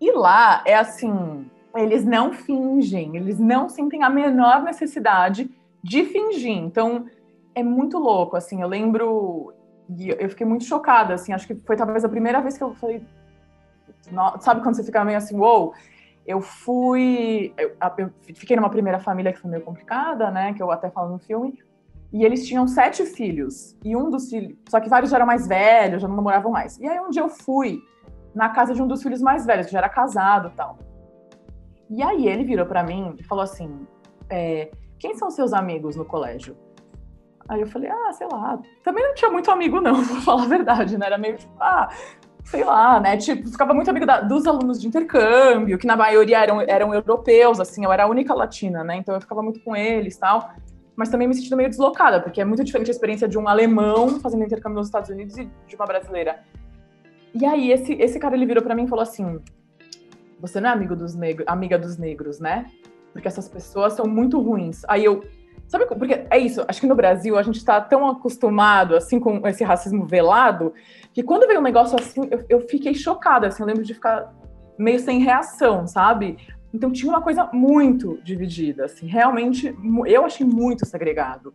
E lá é assim, eles não fingem, eles não sentem a menor necessidade de fingir. Então é muito louco, assim. Eu lembro e eu fiquei muito chocada, assim. Acho que foi talvez a primeira vez que eu falei, sabe quando você fica meio assim, uou? Wow? Eu fui. Eu, eu, fiquei numa primeira família que foi meio complicada, né? Que eu até falo no filme. E eles tinham sete filhos. E um dos filhos. Só que vários já eram mais velhos, já não namoravam mais. E aí um dia eu fui na casa de um dos filhos mais velhos, que já era casado e tal. E aí ele virou para mim e falou assim: é, Quem são seus amigos no colégio? Aí eu falei, ah, sei lá. Também não tinha muito amigo, não, pra falar a verdade, né? Era meio tipo, ah, sei lá, né? Tipo, ficava muito amigo da, dos alunos de intercâmbio, que na maioria eram, eram europeus, assim, eu era a única latina, né? Então eu ficava muito com eles tal. Mas também me sentindo meio deslocada, porque é muito diferente a experiência de um alemão fazendo intercâmbio nos Estados Unidos e de uma brasileira. E aí esse, esse cara ele virou para mim e falou assim: "Você não é amigo dos negros, amiga dos negros, né? Porque essas pessoas são muito ruins". Aí eu Sabe, porque é isso, acho que no Brasil a gente está tão acostumado, assim, com esse racismo velado, que quando veio um negócio assim, eu, eu fiquei chocada, assim, eu lembro de ficar meio sem reação, sabe? Então tinha uma coisa muito dividida, assim, realmente, eu achei muito segregado.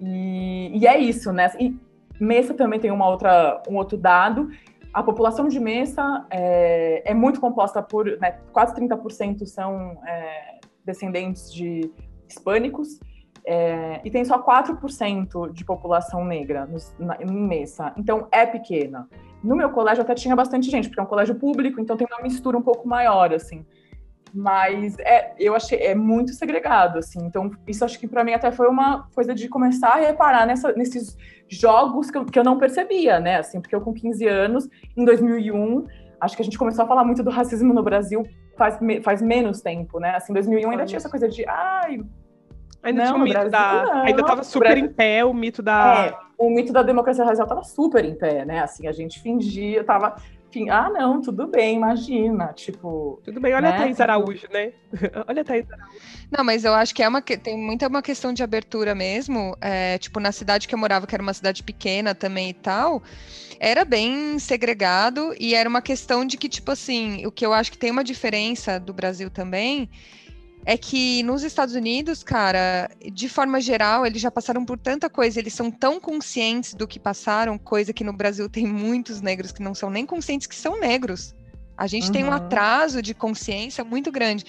E, e é isso, né? E Mesa também tem uma outra, um outro dado, a população de Mesa é, é muito composta por, né, quase 30% são é, descendentes de hispânicos, é, e tem só 4% de população negra no, na, em Messa. Então é pequena. No meu colégio até tinha bastante gente, porque é um colégio público, então tem uma mistura um pouco maior, assim. Mas é, eu achei é muito segregado, assim. Então, isso acho que para mim até foi uma coisa de começar a reparar nessa, nesses jogos que eu, que eu não percebia, né? Assim, porque eu com 15 anos, em 2001, acho que a gente começou a falar muito do racismo no Brasil faz, faz menos tempo, né? Assim, em 2001 ainda tinha essa coisa de, ai, Ainda não, tinha o mito Brasil, da. Não. Ainda estava super Brasil... em pé o mito da. É, o mito da democracia racial estava super em pé, né? Assim, a gente fingia, tava. Ah, não, tudo bem, imagina. Tipo. Tudo bem, olha né? a Thaís Araújo, né? olha a Thaís Araújo. Não, mas eu acho que é uma, tem muita uma questão de abertura mesmo. É, tipo, na cidade que eu morava, que era uma cidade pequena também e tal era bem segregado e era uma questão de que, tipo assim, o que eu acho que tem uma diferença do Brasil também é que nos Estados Unidos, cara, de forma geral, eles já passaram por tanta coisa, eles são tão conscientes do que passaram, coisa que no Brasil tem muitos negros que não são nem conscientes que são negros. A gente uhum. tem um uhum. atraso de consciência muito grande.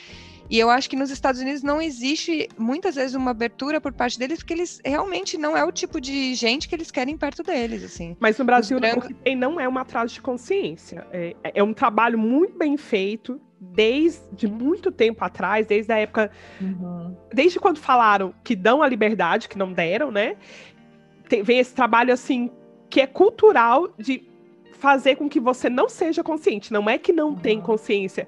E eu acho que nos Estados Unidos não existe muitas vezes uma abertura por parte deles, porque eles realmente não é o tipo de gente que eles querem perto deles, assim. Mas no Brasil brancos... não é um atraso de consciência. É, é um trabalho muito bem feito desde muito tempo atrás, desde a época. Uhum. Desde quando falaram que dão a liberdade, que não deram, né? Tem, vem esse trabalho assim que é cultural de fazer com que você não seja consciente. Não é que não uhum. tem consciência.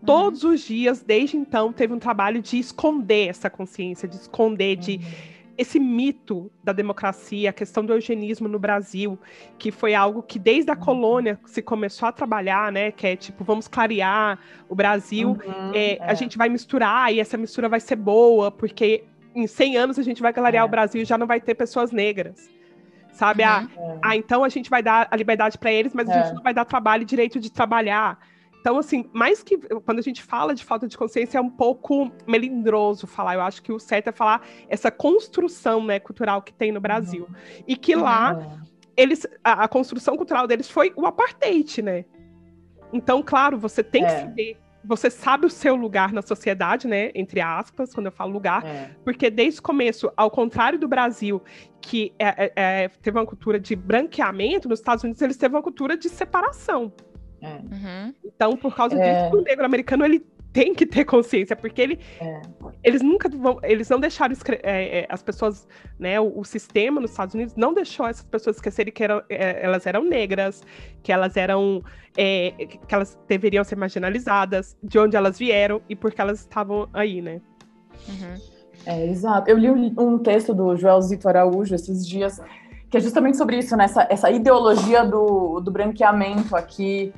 Uhum. Todos os dias, desde então, teve um trabalho de esconder essa consciência, de esconder, de uhum esse mito da democracia, a questão do eugenismo no Brasil, que foi algo que desde a uhum. colônia se começou a trabalhar, né? Que é tipo, vamos clarear o Brasil, uhum, é, é. a gente vai misturar e essa mistura vai ser boa, porque em 100 anos a gente vai clarear é. o Brasil e já não vai ter pessoas negras. Sabe? Ah, uhum. Ah, ah, então a gente vai dar a liberdade para eles, mas a gente é. não vai dar trabalho e direito de trabalhar. Então, assim, mais que quando a gente fala de falta de consciência, é um pouco melindroso falar. Eu acho que o certo é falar essa construção né, cultural que tem no Brasil. Uhum. E que lá, uhum. eles, a, a, construção cultural deles foi o apartheid, né? Então, claro, você tem é. que saber você sabe o seu lugar na sociedade, né? Entre aspas, quando eu falo lugar, é. porque desde o começo, ao contrário do Brasil, que é, é, é teve uma cultura de branqueamento, nos Estados Unidos eles teve uma cultura de separação. É. Uhum. Então, por causa é. disso, o negro americano ele tem que ter consciência, porque ele, é. eles nunca vão, eles não deixaram é, é, as pessoas, né, o, o, sistema nos Estados Unidos não deixou essas pessoas esquecerem que eram, é, elas eram negras, que elas eram, é, que elas deveriam ser marginalizadas, de onde elas vieram e porque elas estavam aí, né? Uhum. É, exato. Eu li um texto do Joel Zito Araújo esses dias, que é justamente sobre isso, né? Essa, essa ideologia do, do branqueamento aqui,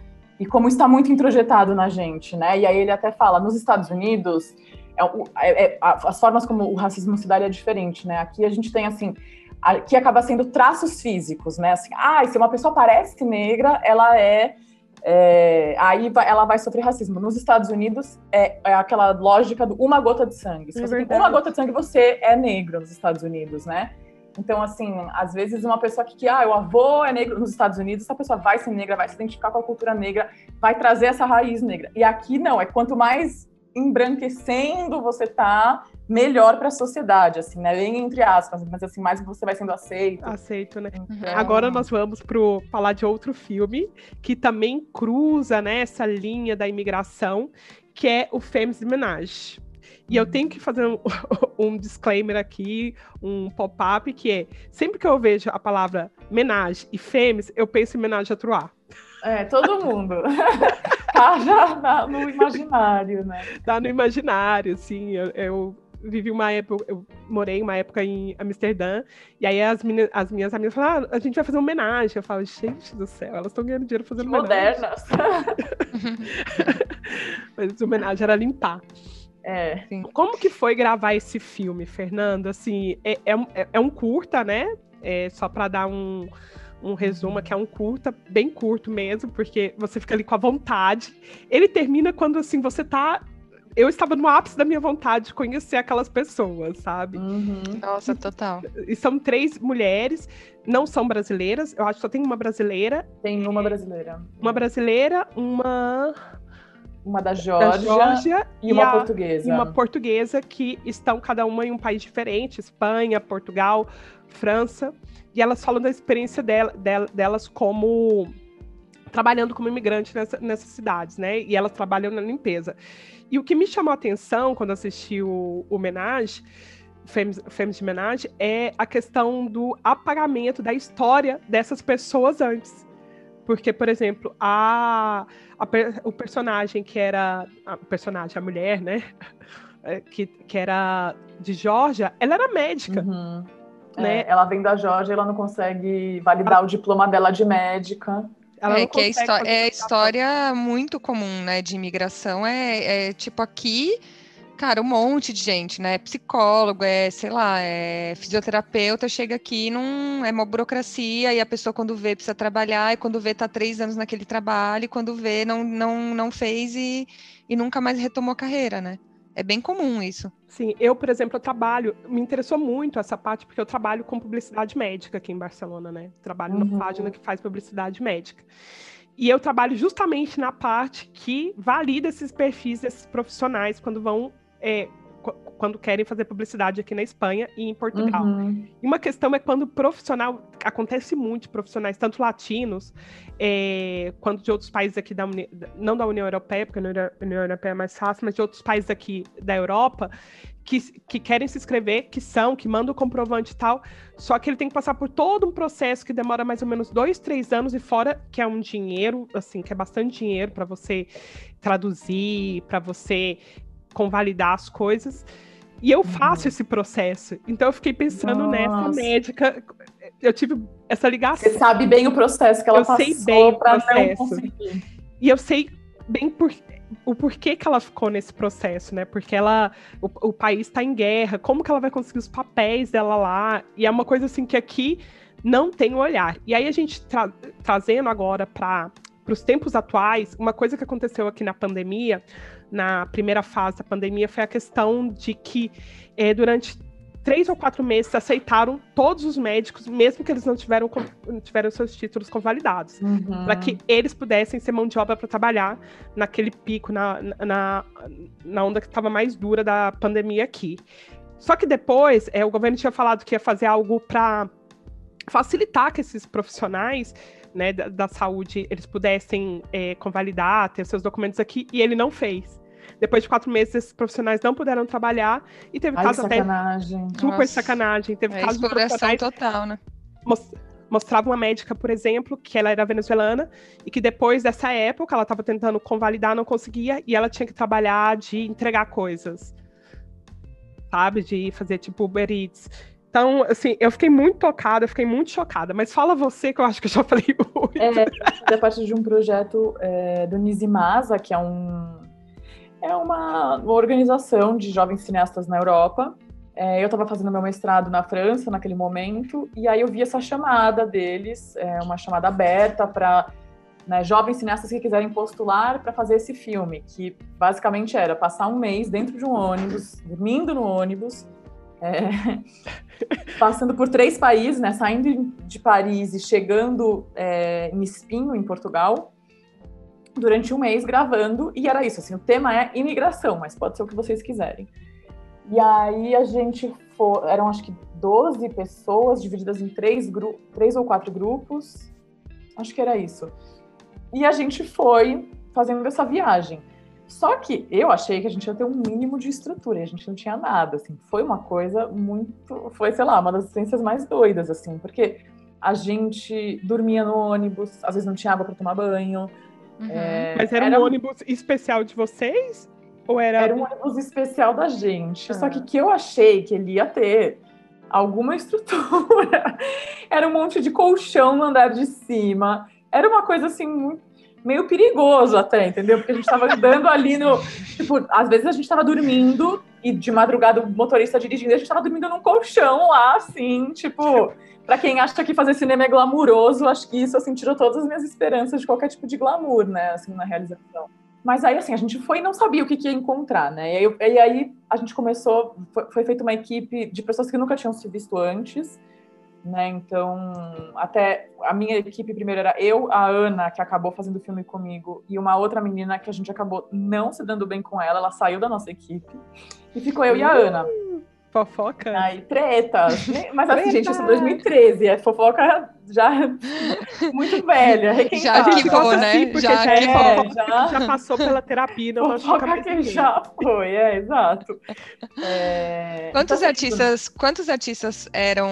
e como está muito introjetado na gente, né? E aí ele até fala, nos Estados Unidos, é, é, é, as formas como o racismo se dá é diferente, né? Aqui a gente tem, assim, aqui acaba sendo traços físicos, né? Assim, ah, se uma pessoa parece negra, ela é, é aí ela vai sofrer racismo. Nos Estados Unidos, é, é aquela lógica do uma gota de sangue. Se é você tem uma gota de sangue, você é negro nos Estados Unidos, né? Então, assim, às vezes uma pessoa que, que ah, o avô é negro nos Estados Unidos, essa pessoa vai ser negra, vai se identificar com a cultura negra, vai trazer essa raiz negra. E aqui não, é quanto mais embranquecendo você tá, melhor para a sociedade, assim, né? Bem entre aspas, mas assim, mais você vai sendo aceito. Aceito, né? Então... Agora nós vamos pro falar de outro filme que também cruza, né, essa linha da imigração, que é o Femmes de Menage. E eu tenho que fazer um, um disclaimer aqui, um pop-up, que é sempre que eu vejo a palavra menage e fêmeas, eu penso em menage a trois. É, todo mundo. tá já no imaginário, né? Tá no imaginário, sim. Eu, eu, vivi uma época, eu morei uma época em Amsterdã, e aí as, minhas, as minhas amigas falaram, ah, a gente vai fazer uma homenagem. Eu falo, gente do céu, elas estão ganhando dinheiro fazendo homenagem. Modernas. Mas homenagem era limpar. É. Como que foi gravar esse filme, Fernando? Assim, é, é, é um curta, né? É, só para dar um, um resumo, que é um curta, bem curto mesmo, porque você fica ali com a vontade. Ele termina quando, assim, você tá eu estava no ápice da minha vontade de conhecer aquelas pessoas, sabe? Uhum. Nossa, total. E são três mulheres, não são brasileiras, eu acho que só tem uma brasileira. Tem uma brasileira. Uma brasileira, uma uma da Geórgia, e, e uma portuguesa. E uma portuguesa que estão cada uma em um país diferente, Espanha, Portugal, França. E elas falam da experiência dela, delas como trabalhando como imigrante nessa, nessas cidades, né? E elas trabalham na limpeza. E o que me chamou a atenção quando assisti o, o Menage, Fêmeas de Menage, é a questão do apagamento da história dessas pessoas antes. Porque, por exemplo, a, a o personagem que era. A personagem, a mulher, né? É, que, que era de Georgia, ela era médica. Uhum. Né? É, ela vem da Georgia ela não consegue validar a... o diploma dela de médica. Ela é que é, é história muito comum, né, de imigração. É, é tipo aqui Cara, um monte de gente, né? Psicólogo, é, sei lá, é fisioterapeuta, chega aqui, não é uma burocracia, e a pessoa, quando vê, precisa trabalhar, e quando vê, tá três anos naquele trabalho, e quando vê, não, não, não fez e, e nunca mais retomou a carreira, né? É bem comum isso. Sim, eu, por exemplo, eu trabalho, me interessou muito essa parte, porque eu trabalho com publicidade médica aqui em Barcelona, né? Trabalho uhum. na página que faz publicidade médica. E eu trabalho justamente na parte que valida esses perfis desses profissionais quando vão é, quando querem fazer publicidade aqui na Espanha e em Portugal. Uhum. E uma questão é quando profissional, acontece muito profissionais, tanto latinos, é, quanto de outros países aqui da Uni, não da União Europeia, porque a União Europeia é mais fácil, mas de outros países aqui da Europa, que, que querem se inscrever, que são, que mandam o comprovante e tal, só que ele tem que passar por todo um processo que demora mais ou menos dois, três anos, e fora que é um dinheiro, assim, que é bastante dinheiro para você traduzir, para você convalidar as coisas. E eu faço uhum. esse processo. Então eu fiquei pensando Nossa. nessa médica. Eu tive essa ligação. Você sabe bem o processo que ela eu passou. Eu sei bem o processo. E eu sei bem por, o porquê que ela ficou nesse processo, né? Porque ela, o, o país está em guerra, como que ela vai conseguir os papéis dela lá? E é uma coisa assim que aqui não tem o olhar. E aí a gente tra trazendo agora para os tempos atuais, uma coisa que aconteceu aqui na pandemia, na primeira fase da pandemia, foi a questão de que é, durante três ou quatro meses aceitaram todos os médicos, mesmo que eles não tiveram, não tiveram seus títulos convalidados, uhum. para que eles pudessem ser mão de obra para trabalhar naquele pico, na, na, na onda que estava mais dura da pandemia aqui. Só que depois, é, o governo tinha falado que ia fazer algo para facilitar que esses profissionais né, da, da saúde eles pudessem é, convalidar, ter seus documentos aqui, e ele não fez. Depois de quatro meses, esses profissionais não puderam trabalhar e teve Ai, caso sacanagem. até super Nossa. sacanagem. Teve é casos de profissionais total, né? mostrava uma médica, por exemplo, que ela era venezuelana e que depois dessa época ela estava tentando convalidar, não conseguia e ela tinha que trabalhar de entregar coisas, sabe, de fazer tipo Uber Eats. Então, assim, eu fiquei muito tocada, eu fiquei muito chocada. Mas fala você, que eu acho que eu já falei muito. É, a partir de um projeto é, do Nizimasa, que é um é uma, uma organização de jovens cineastas na Europa. É, eu estava fazendo meu mestrado na França naquele momento, e aí eu vi essa chamada deles, é, uma chamada aberta para né, jovens cineastas que quiserem postular para fazer esse filme, que basicamente era passar um mês dentro de um ônibus, dormindo no ônibus, é, passando por três países, né, saindo de Paris e chegando é, em Espinho, em Portugal, durante um mês gravando, e era isso, assim, o tema é imigração, mas pode ser o que vocês quiserem. E aí a gente foi, eram acho que 12 pessoas divididas em três, três ou quatro grupos, acho que era isso. E a gente foi fazendo essa viagem. Só que eu achei que a gente ia ter um mínimo de estrutura, e a gente não tinha nada, assim. Foi uma coisa muito, foi, sei lá, uma das experiências mais doidas, assim, porque a gente dormia no ônibus, às vezes não tinha água para tomar banho, Uhum. É, Mas era, era, um ônibus especial de vocês? Ou era... era um ônibus especial da gente. Ah. Só que que eu achei que ele ia ter alguma estrutura. era um monte de colchão no andar de cima. Era uma coisa assim meio perigoso até, entendeu? Porque a gente estava andando ali no. Tipo, às vezes a gente estava dormindo e de madrugada o motorista dirigindo, a gente estava dormindo num colchão lá, assim, tipo. Para quem acha que fazer cinema é glamuroso, acho que isso assim tirou todas as minhas esperanças de qualquer tipo de glamour, né, assim, na realização. Mas aí, assim, a gente foi e não sabia o que, que ia encontrar, né? E aí, e aí a gente começou, foi, foi feita uma equipe de pessoas que nunca tinham se visto antes, né? Então, até a minha equipe primeiro era eu, a Ana, que acabou fazendo o filme comigo, e uma outra menina que a gente acabou não se dando bem com ela, ela saiu da nossa equipe. E ficou eu e a Ana. Fofoca? Ai, treta. Mas assim, gente, isso é 2013. É fofoca já muito velha, Já arquivou, né? Assim, já, já, é, já, já, passou pela terapia. Não fofoca que já foi, é, exato. É... Quantos então, artistas, quantos artistas eram,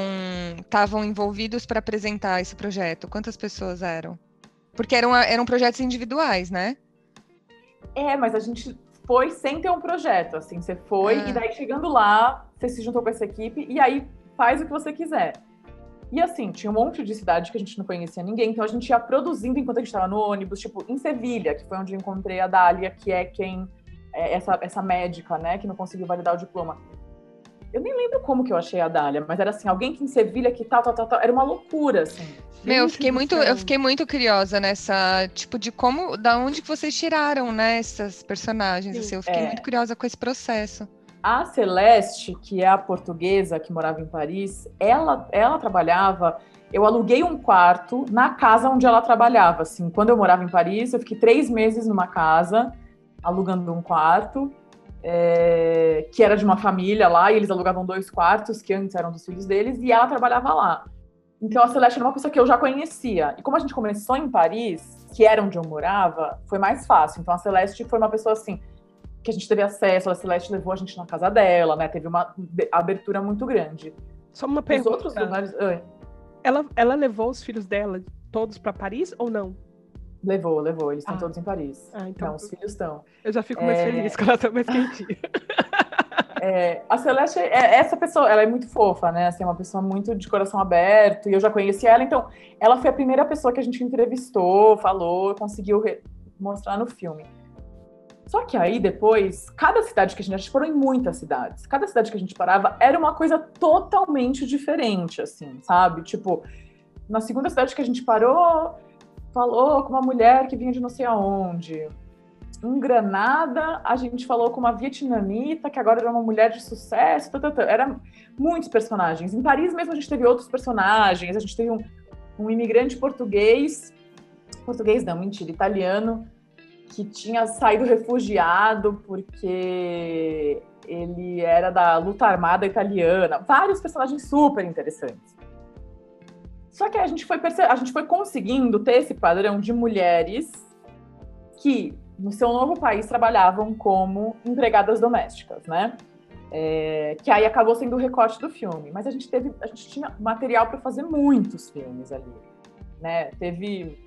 estavam envolvidos para apresentar esse projeto? Quantas pessoas eram? Porque eram, eram projetos individuais, né? É, mas a gente foi sem ter um projeto, assim, você foi ah. e daí chegando lá, você se juntou com essa equipe e aí faz o que você quiser. E assim, tinha um monte de cidade que a gente não conhecia ninguém, então a gente ia produzindo enquanto a gente estava no ônibus, tipo, em Sevilha, que foi onde eu encontrei a Dália, que é quem, é essa, essa médica, né, que não conseguiu validar o diploma. Eu nem lembro como que eu achei a Dália, mas era assim, alguém que em Sevilha que tal, tal, tal, tal, era uma loucura, assim. Meu, eu fiquei muito, eu fiquei muito curiosa nessa, tipo, de como, da onde que vocês tiraram, né, essas personagens, assim, eu fiquei é. muito curiosa com esse processo. A Celeste, que é a portuguesa que morava em Paris, ela, ela trabalhava. Eu aluguei um quarto na casa onde ela trabalhava. Assim, quando eu morava em Paris, eu fiquei três meses numa casa alugando um quarto é, que era de uma família lá e eles alugavam dois quartos que antes eram dos filhos deles e ela trabalhava lá. Então a Celeste era uma pessoa que eu já conhecia. E como a gente começou em Paris, que era onde eu morava, foi mais fácil. Então a Celeste foi uma pessoa assim que a gente teve acesso, a Celeste levou a gente na casa dela, né? Teve uma abertura muito grande. Só uma pergunta. Os outros lugares. Ela, ela levou os filhos dela todos para Paris ou não? Levou, levou. Eles estão ah. todos em Paris. Ah, então. Não, os filhos estão. Eu já fico mais é... feliz quando ela tá mais quentinha. É, a Celeste é essa pessoa, ela é muito fofa, né? Assim, é uma pessoa muito de coração aberto, e eu já conheci ela, então ela foi a primeira pessoa que a gente entrevistou, falou, conseguiu mostrar no filme. Só que aí depois, cada cidade que a gente, a gente parou em muitas cidades, cada cidade que a gente parava era uma coisa totalmente diferente, assim, sabe? Tipo, Na segunda cidade que a gente parou, falou com uma mulher que vinha de não sei aonde. Em Granada, a gente falou com uma vietnamita que agora era uma mulher de sucesso. Tá, tá, tá. Era muitos personagens. Em Paris mesmo a gente teve outros personagens. A gente teve um, um imigrante português, português não, mentira, italiano, que tinha saído refugiado porque ele era da luta armada italiana. Vários personagens super interessantes. Só que a gente foi a gente foi conseguindo ter esse padrão de mulheres que no seu novo país trabalhavam como empregadas domésticas, né? É, que aí acabou sendo o recorte do filme. Mas a gente teve, a gente tinha material para fazer muitos filmes ali, né? Teve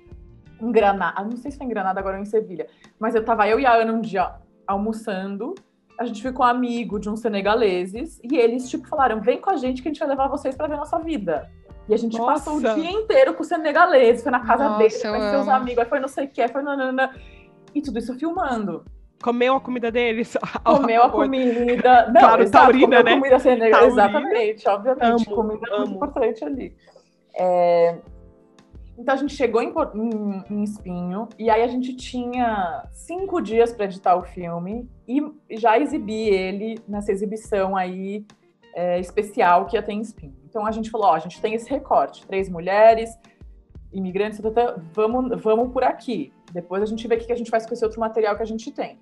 em Granada, não sei se foi em Granada agora ou em Sevilha, mas eu tava eu e a Ana um dia almoçando, a gente ficou amigo de uns senegaleses e eles tipo falaram: "Vem com a gente que a gente vai levar vocês para ver nossa vida". E a gente Nossa. passou o dia inteiro com o senegalês, foi na casa Nossa, dele, foi com seus amigos, aí foi não sei o que, foi nanana. E tudo isso filmando. Comeu a comida deles? Comeu a comida. Não, claro, exato, taurina, né? Comida senegalesa, exatamente, obviamente. Amo, comida amo. muito importante ali. É... Então a gente chegou em, em, em, Espinho e aí a gente tinha cinco dias para editar o filme e já exibir ele nessa exibição aí é, especial que ia ter em Espinho. Então a gente falou, ó, a gente tem esse recorte, três mulheres, imigrantes, tá, tá, tá, vamos, vamos por aqui. Depois a gente vê o que a gente faz com esse outro material que a gente tem.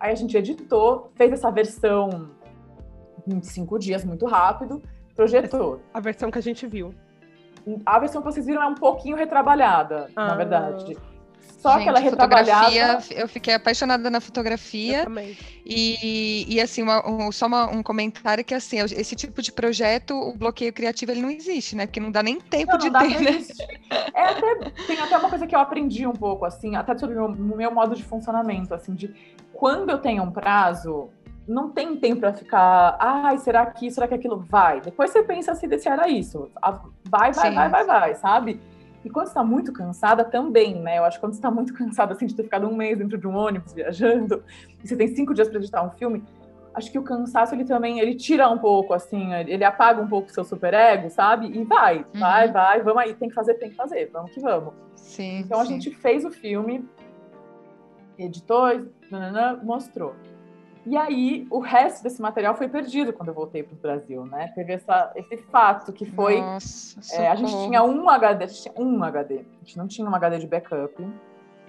Aí a gente editou, fez essa versão em cinco dias, muito rápido, projetou. A versão que a gente viu. A versão que vocês viram é um pouquinho retrabalhada, ah. na verdade. Só Gente, aquela retrabalhada. Eu fiquei apaixonada na fotografia. E, e assim, uma, um, só uma, um comentário que assim, esse tipo de projeto, o bloqueio criativo ele não existe, né? Porque não dá nem tempo não, de não ter, né? É até, tem até uma coisa que eu aprendi um pouco, assim, até sobre o meu, meu modo de funcionamento, assim, de quando eu tenho um prazo, não tem tempo para ficar, ai, será que isso, será que aquilo vai? Depois você pensa se assim, era isso. Vai, vai, Sim. vai, vai, vai, sabe? E quando você tá muito cansada, também, né? Eu acho que quando você tá muito cansada, assim, de ter ficado um mês dentro de um ônibus viajando, e você tem cinco dias para editar um filme, acho que o cansaço, ele também, ele tira um pouco, assim, ele apaga um pouco o seu superego, sabe? E vai, uhum. vai, vai, vamos aí, tem que fazer, tem que fazer, vamos que vamos. Sim, então sim. a gente fez o filme, editou, nanana, mostrou. E aí, o resto desse material foi perdido quando eu voltei para o Brasil, né? Teve essa, esse fato que foi. Nossa, é, a gente tinha um HD, a gente tinha um HD, a gente não tinha um HD de backup.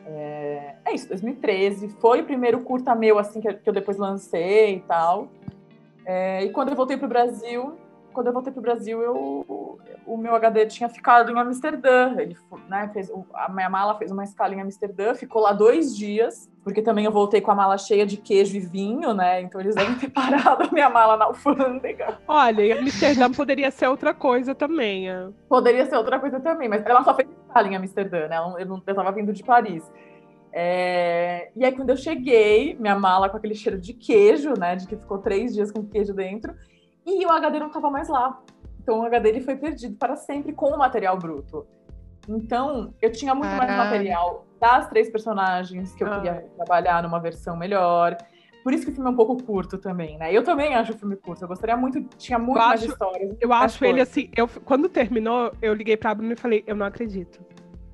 É, é isso, 2013. Foi o primeiro curta meu, assim, que, eu depois lancei e tal. É, e quando eu voltei para o Brasil, quando eu voltei para o Brasil, eu, o meu HD tinha ficado em Amsterdã. Ele, né, fez, a minha mala fez uma escala em Amsterdã, ficou lá dois dias, porque também eu voltei com a mala cheia de queijo e vinho, né? Então eles devem ter parado a minha mala na alfândega. Olha, Amsterdã poderia ser outra coisa também. É. Poderia ser outra coisa também, mas ela só fez escala em Amsterdã, né? Eu, não, eu tava vindo de Paris. É... E aí, quando eu cheguei, minha mala com aquele cheiro de queijo, né? De que ficou três dias com queijo dentro e o HD não estava mais lá. Então o HD ele foi perdido para sempre com o material bruto. Então, eu tinha muito Caralho. mais material das três personagens que eu Ai. queria trabalhar numa versão melhor. Por isso que o filme é um pouco curto também, né? Eu também acho o filme curto. Eu gostaria muito, tinha muito eu mais acho, histórias. Eu acho ele assim, eu, quando terminou, eu liguei pra Bruno e falei, eu não acredito.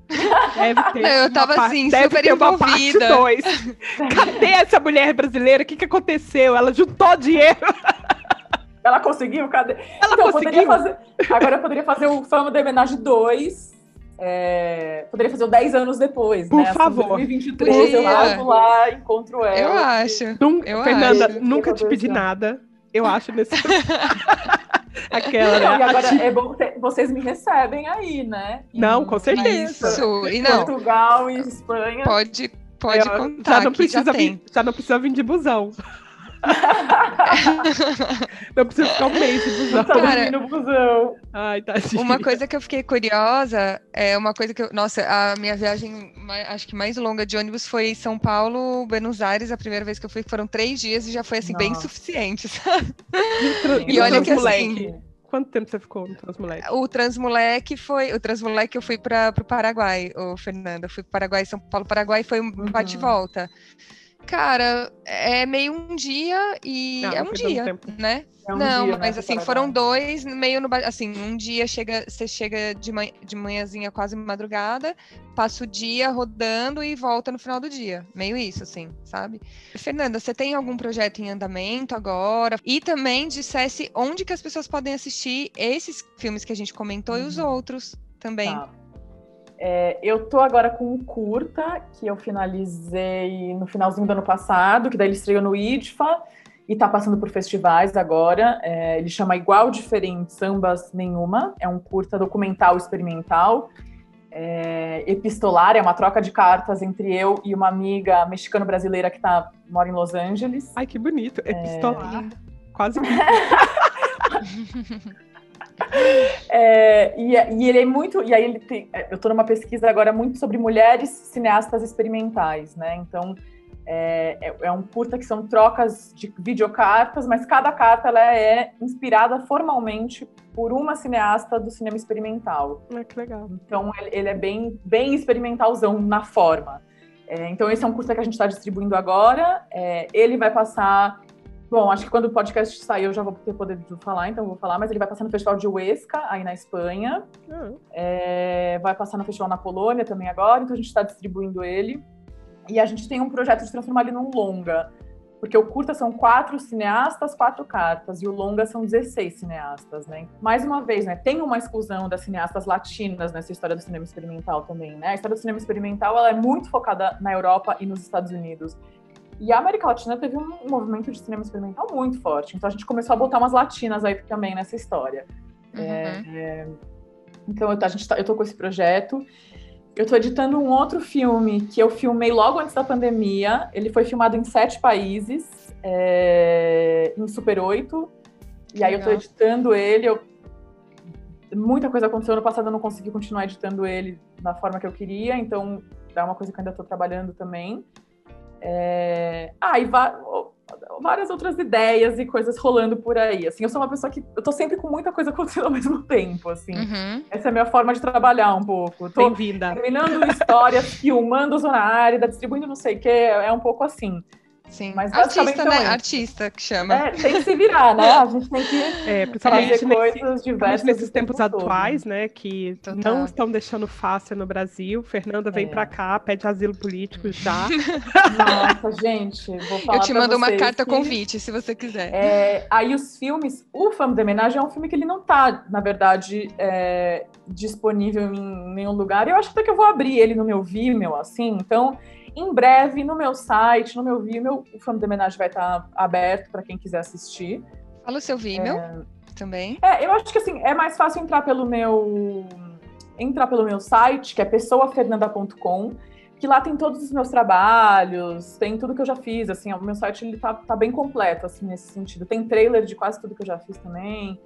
Deve ter eu tava parte, assim, super envolvida. Cadê essa mulher brasileira? O que, que aconteceu? Ela juntou dinheiro. Ela conseguiu? Cadê? Ela então, conseguiu. Fazer... Agora eu poderia fazer o Fama da Homenagem 2. É... Poderia fazer o 10 anos depois, Por né? Assim, favor. Assim, 2023 eu vou lá, encontro ela. Eu acho. Num... eu Fernanda, acho. nunca te pedi nada. Eu acho nesse. Aquela, né? e agora é bom que vocês me recebem aí, né? Não, com certeza. Isso, e não. Portugal e Espanha. Pode, pode eu, contar. Já não, precisa já, vir, já não precisa vir de busão. não precisa ficar um mês de busão. Cara, no busão. Ai, tá Uma coisa que eu fiquei curiosa é uma coisa que eu. Nossa, a minha viagem, acho que mais longa de ônibus foi São Paulo, Buenos Aires. A primeira vez que eu fui foram três dias e já foi assim, Nossa. bem suficiente, sabe? E, e olha que assim. Quanto tempo você ficou no Transmoleque? O Transmoleque foi. O Transmoleque eu fui para o Paraguai, o Fernanda. Eu fui para Paraguai, São Paulo, Paraguai, foi um uhum. bate-volta. Cara, é meio um dia e Não, é um dia, tempo. né? É um não, dia, né, mas pra assim, foram dois meio no. Assim, um dia chega, você chega de, manhã, de manhãzinha quase madrugada, passa o dia rodando e volta no final do dia. Meio isso, assim, sabe? Fernanda, você tem algum projeto em andamento agora? E também dissesse onde que as pessoas podem assistir esses filmes que a gente comentou e os Uhum. outros também. Tá. É, eu tô agora com um curta que eu finalizei no finalzinho do ano passado, que daí ele estreou no IDFA e tá passando por festivais agora. É, ele chama Igual Diferente, Ambas Nenhuma. É um curta documental experimental. É, epistolar, é uma troca de cartas entre eu e uma amiga mexicano-brasileira que tá, mora em Los Angeles. Ai, que bonito. É. Epistolar. Quase É, e, e ele é muito. E aí ele tem. Eu estou numa pesquisa agora muito sobre mulheres cineastas experimentais, né? Então é, é, é um curta que são trocas de videocartas, mas cada carta ela é inspirada formalmente por uma cineasta do cinema experimental. Ah, que legal. Então ele, é bem, bem experimentalzão na forma. É, então esse é um curta que a gente está distribuindo agora. É, ele vai passar. Bom, acho que quando o podcast sair eu já vou ter poder de falar, então vou falar, mas ele vai passar no Festival de Huesca, aí na Espanha. Ah, É, vai passar no Festival na Polônia também agora, então a gente está distribuindo ele. E a gente tem um projeto de transformar ele num longa. Porque o curta são quatro cineastas, quatro cartas, e o longa são 16 cineastas, né? Mais uma vez, né? Tem uma exclusão das cineastas latinas nessa história do cinema experimental também, né? A história do cinema experimental ela é muito focada na Europa e nos Estados Unidos. E a América Latina teve um movimento de cinema experimental muito forte. Então a gente começou a botar umas latinas aí também nessa história. Uhum. É, então eu, a gente tá- eu tô com esse projeto. Eu tô editando um outro filme que eu filmei logo antes da pandemia. Ele foi filmado em sete países, é, em Super 8. E aí eu tô editando ele. eu- Muita coisa aconteceu no passado, eu não consegui continuar editando ele da forma que eu queria, então é uma coisa que eu ainda tô trabalhando também. É... Ah, e várias outras ideias e coisas rolando por aí. Assim, eu sou uma pessoa que eu tô sempre com muita coisa acontecendo ao mesmo tempo, assim. Uhum. Essa é a minha forma de trabalhar um pouco. Tô Bem-vinda. terminando histórias, filmando Zona Árida, distribuindo não sei o quê, é um pouco assim. Sim. Mas Artista, né? Artista que chama. É, tem que se virar, né? A gente tem que É, fazer principalmente nesse- coisas diversas. nesses tempos tempo todo. atuais, né, que Total. não estão deixando fácil no Brasil. Fernanda vem É. pra cá, pede asilo político já. Nossa, gente, vou falar Eu te mando uma carta que- convite, se você quiser. É, aí os filmes, o Fama de Homenagem é um filme que ele não tá, na verdade, é, disponível em nenhum lugar. Eu acho até que eu vou abrir ele no meu Vimeo, assim. Então, em breve, no meu site, no meu Vimeo, o Fama de Homenagem vai estar aberto para quem quiser assistir. Fala o seu Vimeo também. É, eu acho que assim, é mais fácil entrar pelo meu entrar pelo meu site, que é pessoafernanda.com, que lá tem todos os meus trabalhos, tem tudo que eu já fiz, assim, o meu site ele tá, tá bem completo assim nesse sentido. Tem trailer de quase tudo que eu já fiz também.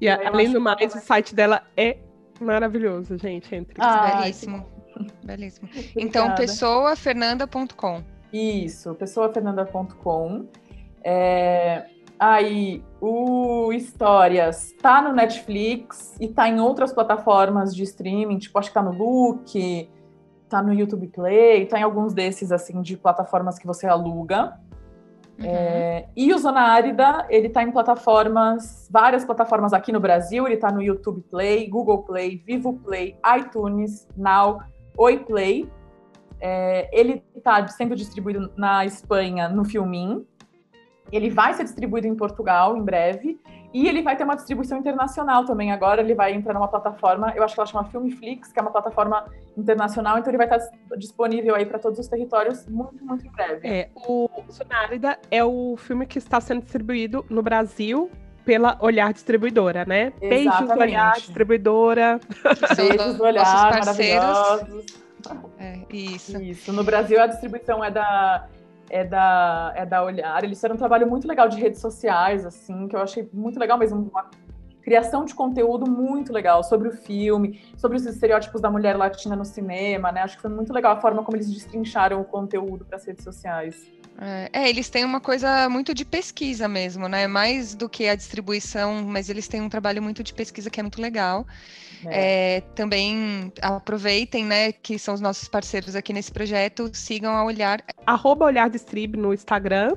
E Eu além acho do mais, o site dela é maravilhoso, gente. Entre. Ah, Belíssimo. Belíssimo. Então, Obrigada. pessoafernanda.com. Isso, pessoafernanda.com. É, aí, o Histórias tá no Netflix e tá em outras plataformas de streaming, tipo, acho que tá no Look, tá no YouTube Play, tá em alguns desses, assim, de plataformas que você aluga. Uhum. É, e o Zona Árida, ele tá em plataformas, várias plataformas aqui no Brasil, ele tá no YouTube Play, Google Play, Vivo Play, iTunes, Now, Oi Play. É, ele está sendo distribuído na Espanha no Filmin. Ele vai ser distribuído em Portugal em breve. E ele vai ter uma distribuição internacional também agora. Ele vai entrar numa plataforma, eu acho que ela chama Filmflix, que é uma plataforma internacional. Então ele vai estar disponível aí para todos os territórios muito, muito em breve. É, o Sonárida é o filme que está sendo distribuído no Brasil pela Olhar Distribuidora, né? Beijos, Exatamente. Olhar Distribuidora. Beijos do- olhar, maravilhosos. É, isso. Isso. No Brasil, a distribuição é da, é da, é da Olhar. Eles fizeram um trabalho muito legal de redes sociais, assim, que eu achei muito legal mesmo. Uma- criação de conteúdo muito legal sobre o filme, sobre os estereótipos da mulher latina no cinema, né? Acho que foi muito legal a forma como eles destrincharam o conteúdo para as redes sociais. É, é, eles têm uma coisa muito de pesquisa mesmo, né? Mais do que a distribuição, mas eles têm um trabalho muito de pesquisa que é muito legal. É. É, também aproveitem, né, que são os nossos parceiros aqui nesse projeto, sigam a Olhar. Arroba Olhar Distrib no Instagram,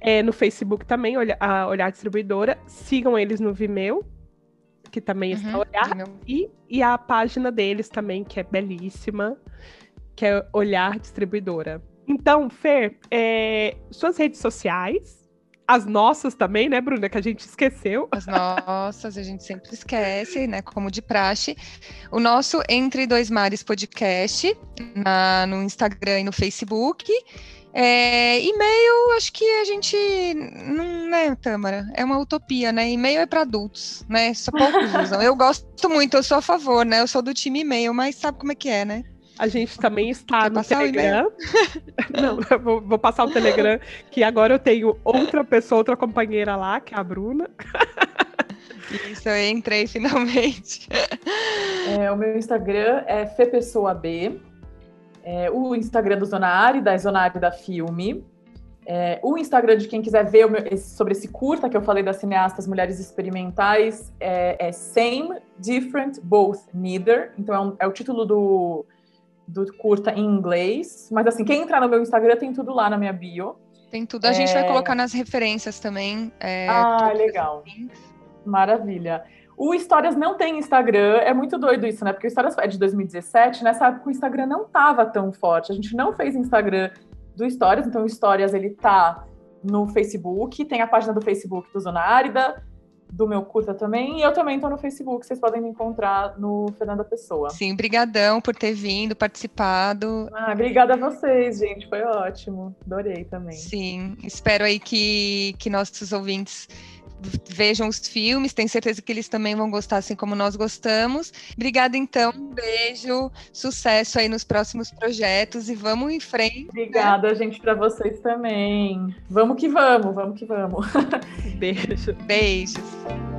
é, no Facebook também, a Olhar Distribuidora. Sigam eles no Vimeo, que também uhum, está Olhar. E, e a página deles também, que é belíssima, que é Olhar Distribuidora. Então, Fer, é, suas redes sociais, as nossas também, né, Bruna, que a gente esqueceu. As nossas, a gente sempre esquece, né, como de praxe. O nosso Entre Dois Mares podcast, na, no Instagram e no Facebook. É, e-mail, acho que a gente não, né, Tâmara? É uma utopia, né? E-mail é para adultos, né? Só poucos usam. Eu gosto muito, eu sou a favor, né? Eu sou do time e-mail, mas sabe como é que é, né? A gente também está Quer no Telegram. Não, vou, vou, passar o Telegram, que agora eu tenho outra pessoa, outra companheira lá, que é a Bruna. Isso, eu entrei finalmente. É, o meu Instagram é FePessoaB. É, o Instagram do Zona Árida é Zona Árida Filme. É, o Instagram de quem quiser ver meu, esse, sobre esse curta que eu falei das cineastas mulheres experimentais é, é Same, Different, Both, Neither. Então é, um, é o título do, do curta em inglês. Mas assim, quem entrar no meu Instagram tem tudo lá na minha bio. Tem tudo. A é... gente vai colocar nas referências também. É, ah, legal. Maravilha. O Histórias não tem Instagram, é muito doido isso, né? Porque o Histórias é de 2017, nessa época o Instagram não tava tão forte. A gente não fez Instagram do Histórias, então o Histórias ele tá no Facebook, tem a página do Facebook do Zona Árida, do meu curta também, e eu também estou no Facebook, vocês podem me encontrar no Fernanda Pessoa. Sim, brigadão por ter vindo, participado. Ah, obrigada a vocês, gente, foi ótimo, adorei também. Sim, espero aí que, que nossos ouvintes vejam os filmes, tenho certeza que eles também vão gostar, assim como nós gostamos. Obrigada, então, um beijo, sucesso aí nos próximos projetos e vamos em frente. Obrigada, né? gente, para vocês também. Vamos que vamos, vamos que vamos. Beijo. Beijos.